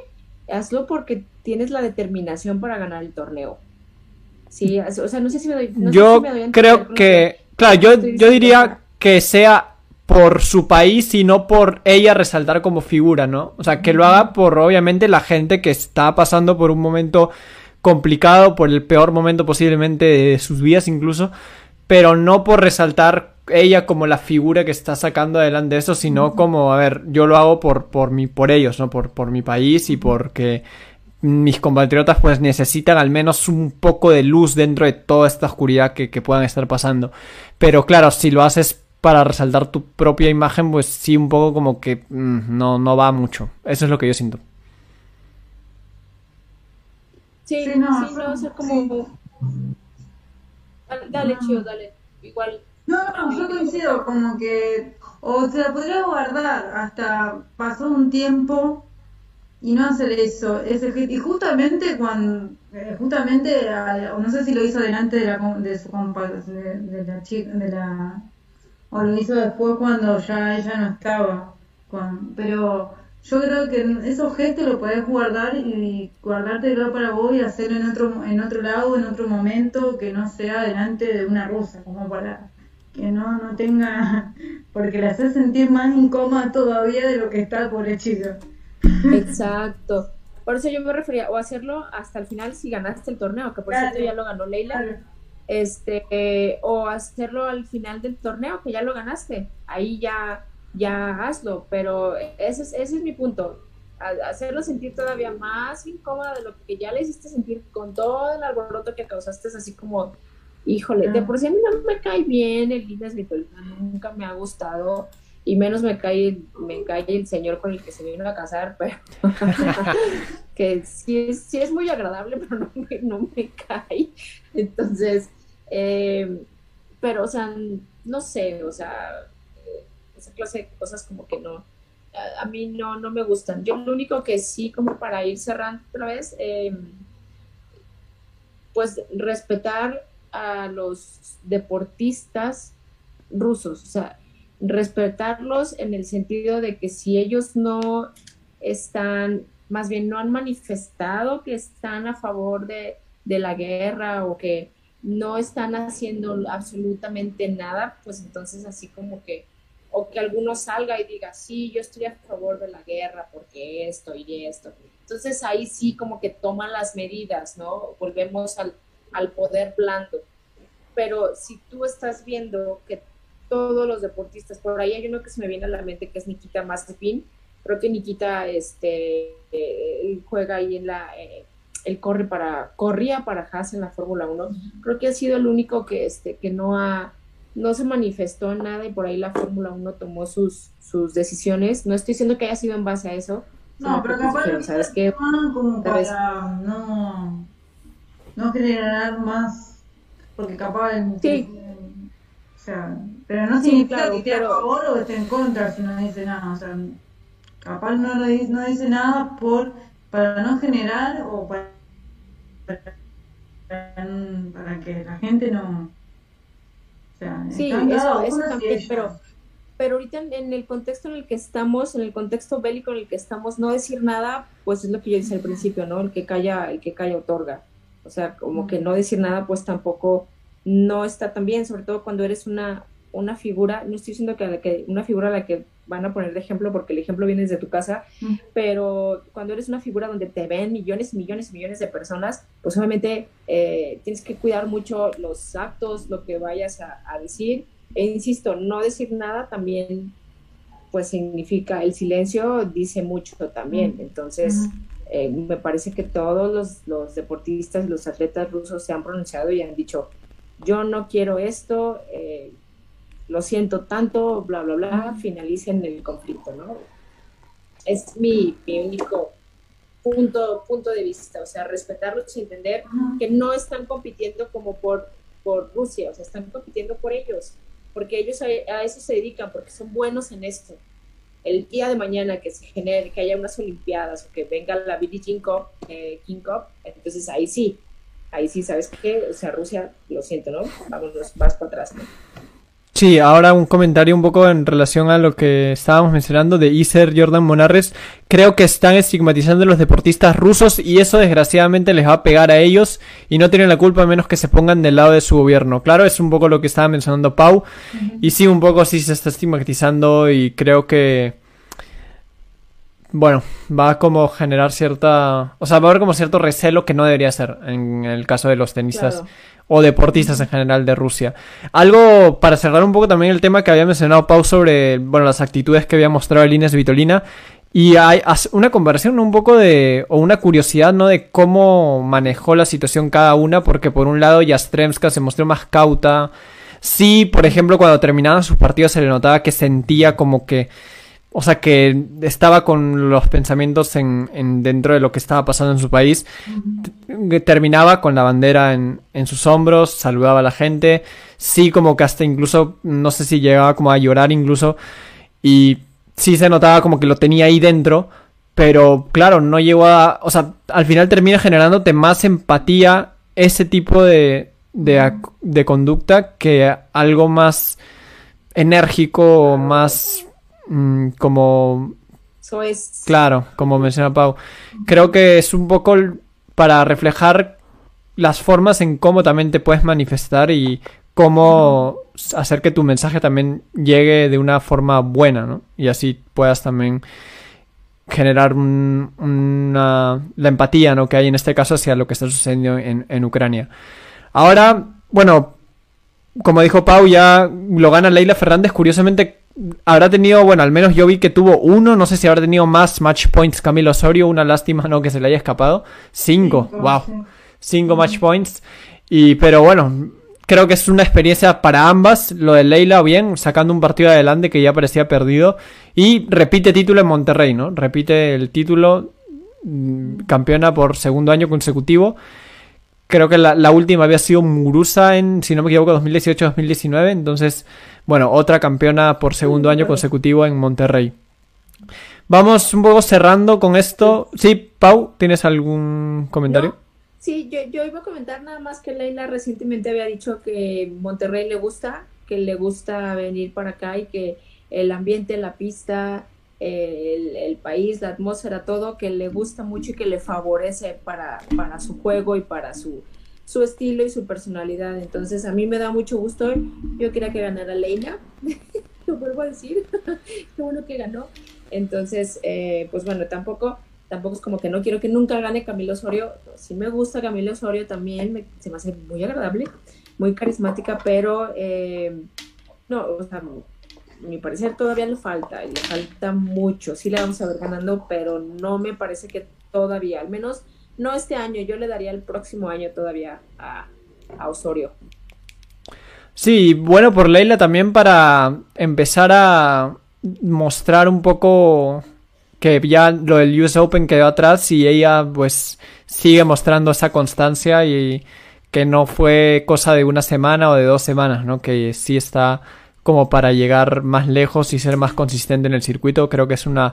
hazlo porque tienes la determinación para ganar el torneo. Sí, o sea, no sé si me doy. Yo creo que Claro, yo, yo diría que sea por su país y no por ella resaltar como figura, ¿no? O sea, que lo haga por obviamente la gente que está pasando por un momento complicado, por el peor momento posiblemente de sus vidas incluso, pero no por resaltar ella como la figura que está sacando adelante eso, sino como, a ver, yo lo hago por, por, mi, por ellos, ¿no? Por, por mi país y porque mis compatriotas pues necesitan al menos un poco de luz dentro de toda esta oscuridad que, que puedan estar pasando. Pero claro, si lo haces para resaltar tu propia imagen, pues sí, un poco como que mm, no, no va mucho. Eso es lo que yo siento. Sí, sí, no, sí, no, como... Dale, chido, dale. Igual no, no, yo coincido, como que, o se la podría guardar hasta pasó un tiempo y no hacer eso. Ese, y justamente cuando, eh, justamente, o no sé si lo hizo delante de, la, de su compa, de, la chica, de la, o lo hizo después cuando ya ella no estaba. Con, pero yo creo que esos gestos lo podés guardar y guardártelo para vos y hacerlo en otro, en otro lado, en otro momento, que no sea delante de una rusa, como para que no, no tenga, porque la hace sentir más incómoda todavía de lo que está por chico. Exacto. Por eso yo me refería, o hacerlo hasta el final si ganaste el torneo, que por cierto ya lo ganó Leila. Este, o hacerlo al final del torneo, que ya lo ganaste. Ahí ya, ya hazlo. Pero ese es, ese es mi punto. Hacerlo sentir todavía más incómoda de lo que ya le hiciste sentir con todo el alboroto que causaste, es así como híjole, de por sí a mí no me cae bien el Guinness Vitolina, nunca me ha gustado y menos me cae, me cae el señor con el que se vino a casar, pero que sí es, sí es muy agradable, pero no me, no me cae. Entonces, eh, pero, o sea, no sé, o sea, esa clase de cosas como que no, a, mí no, no me gustan. Yo lo único que sí, como para ir cerrando otra vez, eh, pues respetar a los deportistas rusos, o sea, respetarlos en el sentido de que si ellos no están, más bien no han manifestado que están a favor de, de la guerra o que no están haciendo absolutamente nada, pues entonces así como que, o que alguno salga y diga, sí, yo estoy a favor de la guerra porque esto y esto. Entonces ahí sí como que toman las medidas, ¿no? Volvemos al, al poder blando. Pero si tú estás viendo que todos los deportistas, por ahí hay uno que se me viene a la mente que es Nikita Mazepin, creo que Nikita este, eh, juega ahí en la... Eh, él corre para, corría para Haas en la Fórmula 1. Creo que ha sido el único que, este, que no ha, no se manifestó nada y por ahí la Fórmula 1 tomó sus, sus decisiones. No estoy diciendo que haya sido en base a eso. No, pero capaz ¿sabes qué? como para no, no generar más, porque capaz sí. o sea, pero no significa que esté a favor o esté en contra si no dice nada, o sea, capaz no, no dice nada por para no generar o para, para que la gente no o sea, sí, eso, eso también, pero pero ahorita en, el contexto en el que estamos, en el contexto bélico en el que estamos, no decir nada, pues es lo que yo dije al principio, ¿no? El que calla, el que calla otorga. O sea, como que no decir nada, pues tampoco no está tan bien, sobre todo cuando eres una, una figura, no estoy diciendo que, que una figura a la que van a poner de ejemplo porque el ejemplo viene desde tu casa, pero cuando eres una figura donde te ven millones y millones y millones de personas, pues obviamente eh, tienes que cuidar mucho los actos, lo que vayas a, decir. E insisto, no decir nada también pues significa, el silencio dice mucho también, entonces... Eh, me parece que todos los, los deportistas, los atletas rusos se han pronunciado y han dicho, yo no quiero esto, eh, lo siento tanto, bla, bla, bla, finalicen el conflicto, ¿no? Es mi, único punto, punto de vista, o sea, respetarlos y entender que no están compitiendo como por, por Rusia, o sea, están compitiendo por ellos, porque ellos a, eso se dedican, porque son buenos en esto. El día de mañana que se genere, que haya unas Olimpiadas o que venga la Billie Jean Cup, eh, King Cup, entonces ahí sí, ahí sí, ¿sabes qué? O sea, Rusia, lo siento, ¿no? Vámonos, vas para atrás, ¿no? Sí, ahora un comentario un poco en relación a lo que estábamos mencionando de Iser Jordan Monarres. Creo que están estigmatizando a los deportistas rusos y eso desgraciadamente les va a pegar a ellos y no tienen la culpa a menos que se pongan del lado de su gobierno. Claro, es un poco lo que estaba mencionando Pau y sí, un poco sí se está estigmatizando y creo que bueno, va a como generar cierta, o sea, va a haber como cierto recelo que no debería ser en el caso de los tenistas o deportistas en general de Rusia. Algo para cerrar un poco también el tema que había mencionado Pau sobre, bueno, las actitudes que había mostrado el Inés Vitolina. Y hay una conversación un poco de, o una curiosidad, ¿no? De cómo manejó la situación cada una, porque por un lado Yastremska se mostró más cauta. Sí, por ejemplo, cuando terminaban sus partidos se le notaba que sentía como que o sea, que estaba con los pensamientos en, dentro de lo que estaba pasando en su país. Terminaba con la bandera en, sus hombros, saludaba a la gente. Sí, como que hasta incluso, no sé si llegaba como a llorar incluso. Y sí se notaba como que lo tenía ahí dentro. Pero claro, no llegó a... O sea, al final termina generándote más empatía ese tipo de, de conducta que algo más enérgico, más Mm, como... Eso es... Claro, como menciona Pau. Creo que es un poco para reflejar las formas en cómo también te puedes manifestar y cómo hacer que tu mensaje también llegue de una forma buena, ¿no? Y así puedas también generar una, la empatía, ¿no? Que hay en este caso hacia lo que está sucediendo en, en Ucrania. Ahora, bueno, como dijo Pau, ya lo gana Leila Fernández. Curiosamente, habrá tenido, bueno, al menos yo vi que tuvo uno, no sé si habrá tenido más match points Camilo Osorio, una lástima no que se le haya escapado. Cinco, wow. Cinco match points. Y, pero bueno, creo que es una experiencia para ambas. Lo de Leila, bien, sacando un partido adelante que ya parecía perdido. Y repite título en Monterrey, ¿no? Repite el título, mm, campeona por segundo año consecutivo. Creo que la, la última había sido Murusa en, si no me equivoco, 2018-2019. Entonces, bueno, otra campeona por segundo año consecutivo en Monterrey. Vamos un poco cerrando con esto. Sí, Pau, ¿tienes algún comentario? Sí, yo, yo iba a comentar nada más que Leila recientemente había dicho que Monterrey le gusta, que le gusta venir para acá y que el ambiente, la pista, el, el, país, la atmósfera, todo, que le gusta mucho y que le favorece para, para su juego y para su, su estilo y su personalidad. Entonces a mí me da mucho gusto. Yo quería que ganara Leila, lo vuelvo a decir, qué bueno que ganó. Entonces, eh, pues bueno, tampoco, tampoco es como que no quiero que nunca gane Camilo Osorio. Sí me gusta Camilo Osorio también, se me hace muy agradable, muy carismática, pero eh, no, o sea, a mi parecer todavía le falta, le falta mucho. Sí la vamos a ver ganando, pero no me parece que todavía, al menos no este año, yo le daría el próximo año todavía a, Osorio. Sí, bueno por Leila también para empezar a mostrar un poco que ya lo del US Open quedó atrás y ella pues sigue mostrando esa constancia y que no fue cosa de una semana o de dos semanas, ¿no? Que sí está como para llegar más lejos y ser más consistente en el circuito. Creo que es una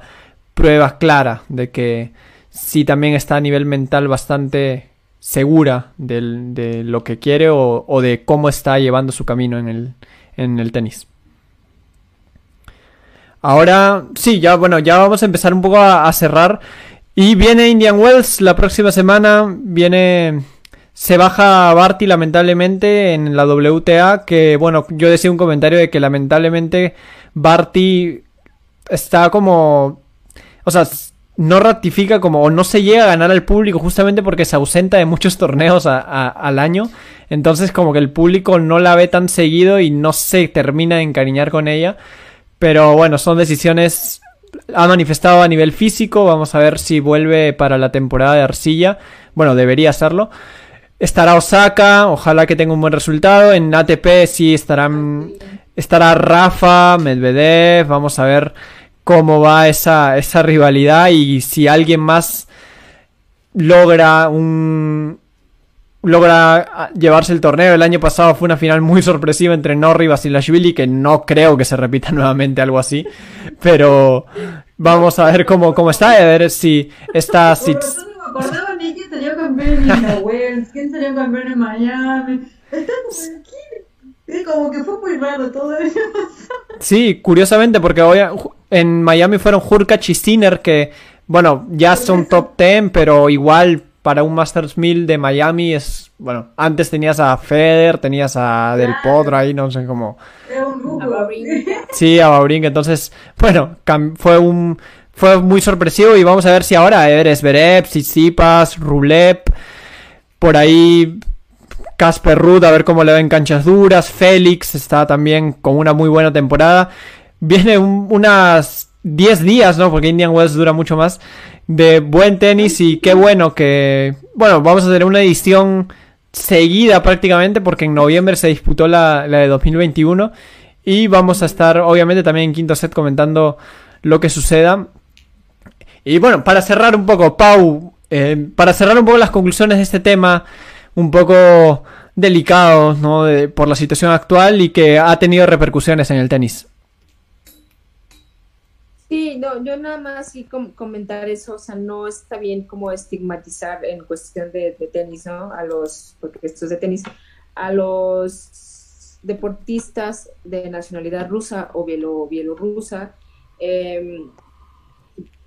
prueba clara de que sí también está a nivel mental bastante segura de lo que quiere o, de cómo está llevando su camino en el, en el tenis. Ahora, sí, ya bueno, ya vamos a empezar un poco a, cerrar. Y viene Indian Wells la próxima semana. Viene. Se baja Barty lamentablemente en la WTA. Que bueno, yo decía un comentario de que lamentablemente Barty está como. O sea, no ratifica como o no se llega a ganar al público justamente porque se ausenta de muchos torneos al año. Entonces como que el público no la ve tan seguido y no se termina de encariñar con ella. Pero bueno, son decisiones... Ha manifestado a nivel físico. Vamos a ver si vuelve para la temporada de arcilla. Bueno, debería hacerlo. Estará Osaka, ojalá que tenga un buen resultado. En ATP sí estarán, estará Rafa, Medvedev. Vamos a ver cómo va esa, esa rivalidad y si alguien más logra un logra llevarse el torneo. El año pasado fue una final muy sorpresiva entre Norri y Basilashvili, que no creo que se repita nuevamente algo así. Pero vamos a ver cómo, cómo está, a ver si está... Si... No me acordaba ni quién salió campeón en Wells, quién salió campeón en Miami. Está como que fue muy raro todo eso. Sí, curiosamente, porque hoy en Miami fueron Hurkacz y Sinner, que, bueno, ya son top 10, pero igual para un Masters 1000 de Miami es, bueno, antes tenías a Federer, tenías a Del Potro ahí, no sé cómo. Sí, a Babrink, entonces, bueno, fue un fue muy sorpresivo y vamos a ver si ahora Everest Zverev, Tsitsipas, Rulep, por ahí Casper Ruud, a ver cómo le va en canchas duras, Félix está también con una muy buena temporada. Viene unas 10 días, ¿no? Porque Indian Wells dura mucho más de buen tenis y qué bueno que, bueno, vamos a hacer una edición seguida prácticamente porque en noviembre se disputó la, la de 2021 y vamos a estar obviamente también en quinto set comentando lo que suceda y bueno, para cerrar un poco, Pau, eh, para cerrar un poco las conclusiones de este tema, un poco delicado, ¿no? por la situación actual y que ha tenido repercusiones en el tenis. Sí, no, yo nada más sí comentar eso, o sea, no está bien como estigmatizar en cuestión de, tenis, ¿no? A los, porque esto es de tenis, a los deportistas de nacionalidad rusa o bielorrusa, eh,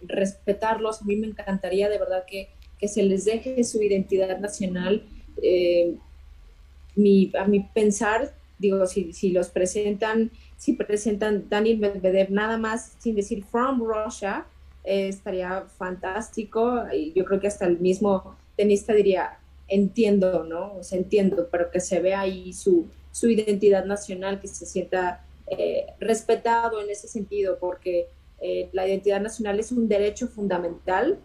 respetarlos. A mí me encantaría de verdad que, se les deje su identidad nacional. Eh, a mi pensar, digo, si, si los presentan, si presentan Daniel Medvedev nada más sin decir from Russia, eh, estaría fantástico. Y yo creo que hasta el mismo tenista diría, entiendo, ¿no? O sea, entiendo, pero que se vea ahí su, su identidad nacional, que se sienta eh, respetado en ese sentido, porque eh, la identidad nacional es un derecho fundamental,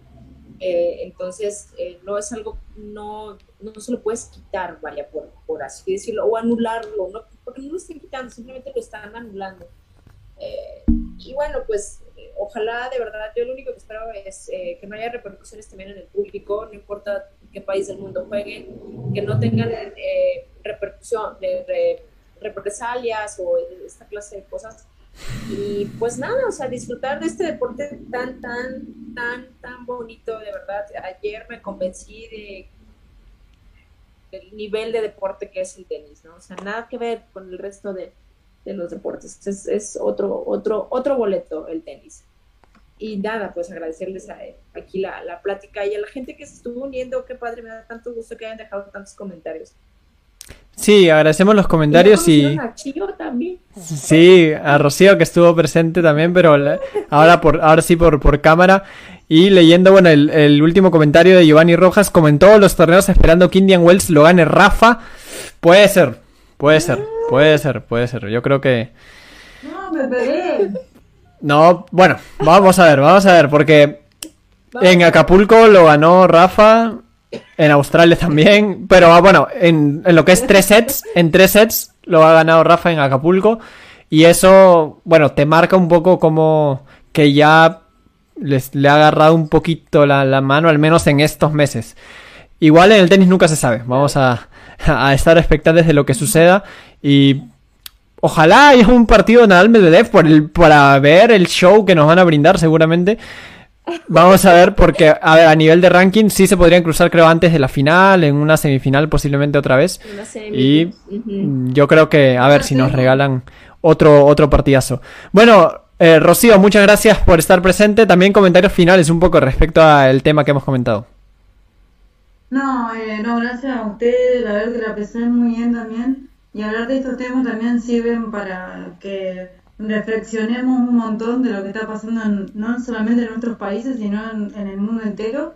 eh, entonces eh, no es algo, no, no se lo puedes quitar, vaya, por, por así decirlo, o anularlo, ¿no? porque no lo están quitando, simplemente lo están anulando. y bueno, pues ojalá de verdad, yo lo único que espero es que no haya repercusiones también en el público, no importa qué país del mundo jueguen, que no tengan repercusión, de, represalias o esta clase de cosas y pues nada, o sea, disfrutar de este deporte tan, tan, tan, tan bonito, de verdad. Ayer me convencí de el nivel de deporte que es el tenis, ¿no? O sea, nada que ver con el resto de, los deportes. Es, es, otro, otro, otro boleto el tenis. Y nada, pues agradecerles a, aquí la, la plática y a la gente que se estuvo uniendo. Qué padre, me da tanto gusto que hayan dejado tantos comentarios. Sí, agradecemos los comentarios y... A también. Sí, a Rocío que estuvo presente también, pero ahora por ahora sí por, por cámara. Y leyendo, bueno, el, último comentario de Giovanni Rojas, comentó los torneos esperando que Indian Wells lo gane Rafa. Puede ser, puede ser, puede ser, puede ser. Yo creo que... No, me pegué. No, bueno, vamos a ver, vamos a ver, porque en Acapulco lo ganó Rafa en Australia también. Pero ah, bueno, en, lo que es tres sets, en tres sets lo ha ganado Rafa en Acapulco. Y eso, bueno, te marca un poco como que ya les, le ha agarrado un poquito la, mano, al menos en estos meses. Igual en el tenis nunca se sabe. Vamos a, a estar expectantes de lo que suceda. Y ojalá haya un partido Nadal Medvedev por el, para ver el show que nos van a brindar seguramente. Vamos a ver, porque a, ver, a nivel de ranking sí se podrían cruzar, creo, antes de la final, en una semifinal posiblemente otra vez. Y yo creo que, a ver si nos regalan otro, otro partidazo. Bueno, eh, Rocío, muchas gracias por estar presente. También comentarios finales un poco respecto al tema que hemos comentado. No, eh, no, gracias a ustedes, la verdad que la pasé muy bien también. Y hablar de estos temas también sirven para que reflexionemos un montón de lo que está pasando no solamente en nuestros países, sino en, el mundo entero.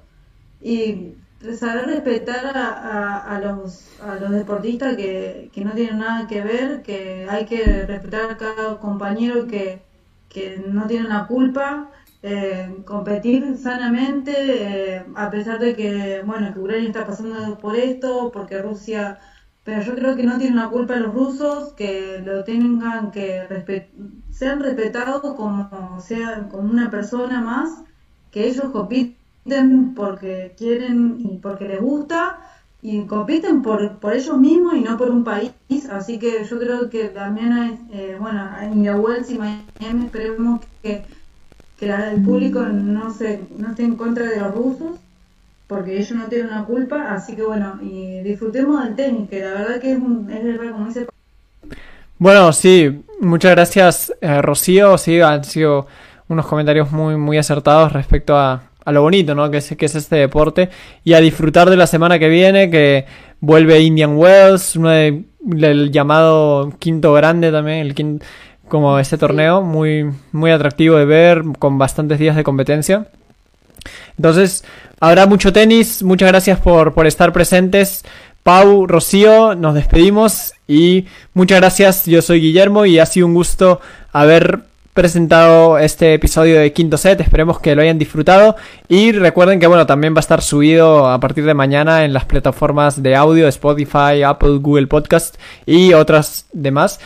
Y saber respetar a, los, a los deportistas que, no tienen nada que ver, que hay que respetar a cada compañero que, no tiene la culpa, eh, competir sanamente, eh, a pesar de que, bueno, que Ucrania está pasando por esto, porque Rusia pero yo creo que no tienen la culpa los rusos, que lo tengan que sean respetados como sean como una persona más, que ellos compiten porque quieren y porque les gusta y compiten por, por ellos mismos y no por un país. Así que yo creo que también hay, eh, bueno, en Wells y Miami esperemos que, que el público no se no esté en contra de los rusos porque ellos no tienen una culpa, así que bueno, y disfrutemos del tenis, que la verdad que es, un, es verdad, como dice... Bueno, sí, muchas gracias eh, Rocío, sí, han sido unos comentarios muy, muy acertados respecto a, a lo bonito, ¿no? Que es, que es este deporte y a disfrutar de la semana que viene, que vuelve Indian Wells, uno de, el llamado quinto grande también, el quinto, como este torneo, muy, muy atractivo de ver, con bastantes días de competencia. Entonces, habrá mucho tenis, muchas gracias por, por estar presentes. Pau, Rocío, nos despedimos y muchas gracias. Yo soy Guillermo y ha sido un gusto haber presentado este episodio de Quinto Set. Esperemos que lo hayan disfrutado. Y recuerden que, bueno, también va a estar subido a partir de mañana en las plataformas de audio, Spotify, Apple, Google Podcast y otras demás.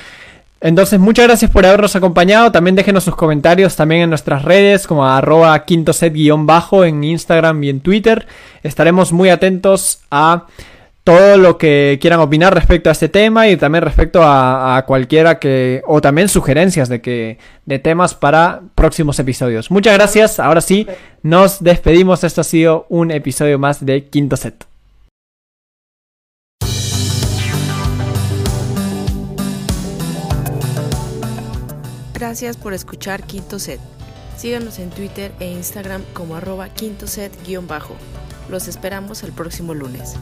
Entonces, muchas gracias por habernos acompañado. También déjenos sus comentarios también en nuestras redes, como arroba quintoset-bajo en Instagram y en Twitter. Estaremos muy atentos a todo lo que quieran opinar respecto a este tema y también respecto a, cualquiera que o también sugerencias de que de temas para próximos episodios. Muchas gracias. Ahora sí, nos despedimos. Esto ha sido un episodio más de Quinto Set. Gracias por escuchar Quinto Set. Síganos en Twitter e Instagram como arroba quinto set-bajo. Los esperamos el próximo lunes.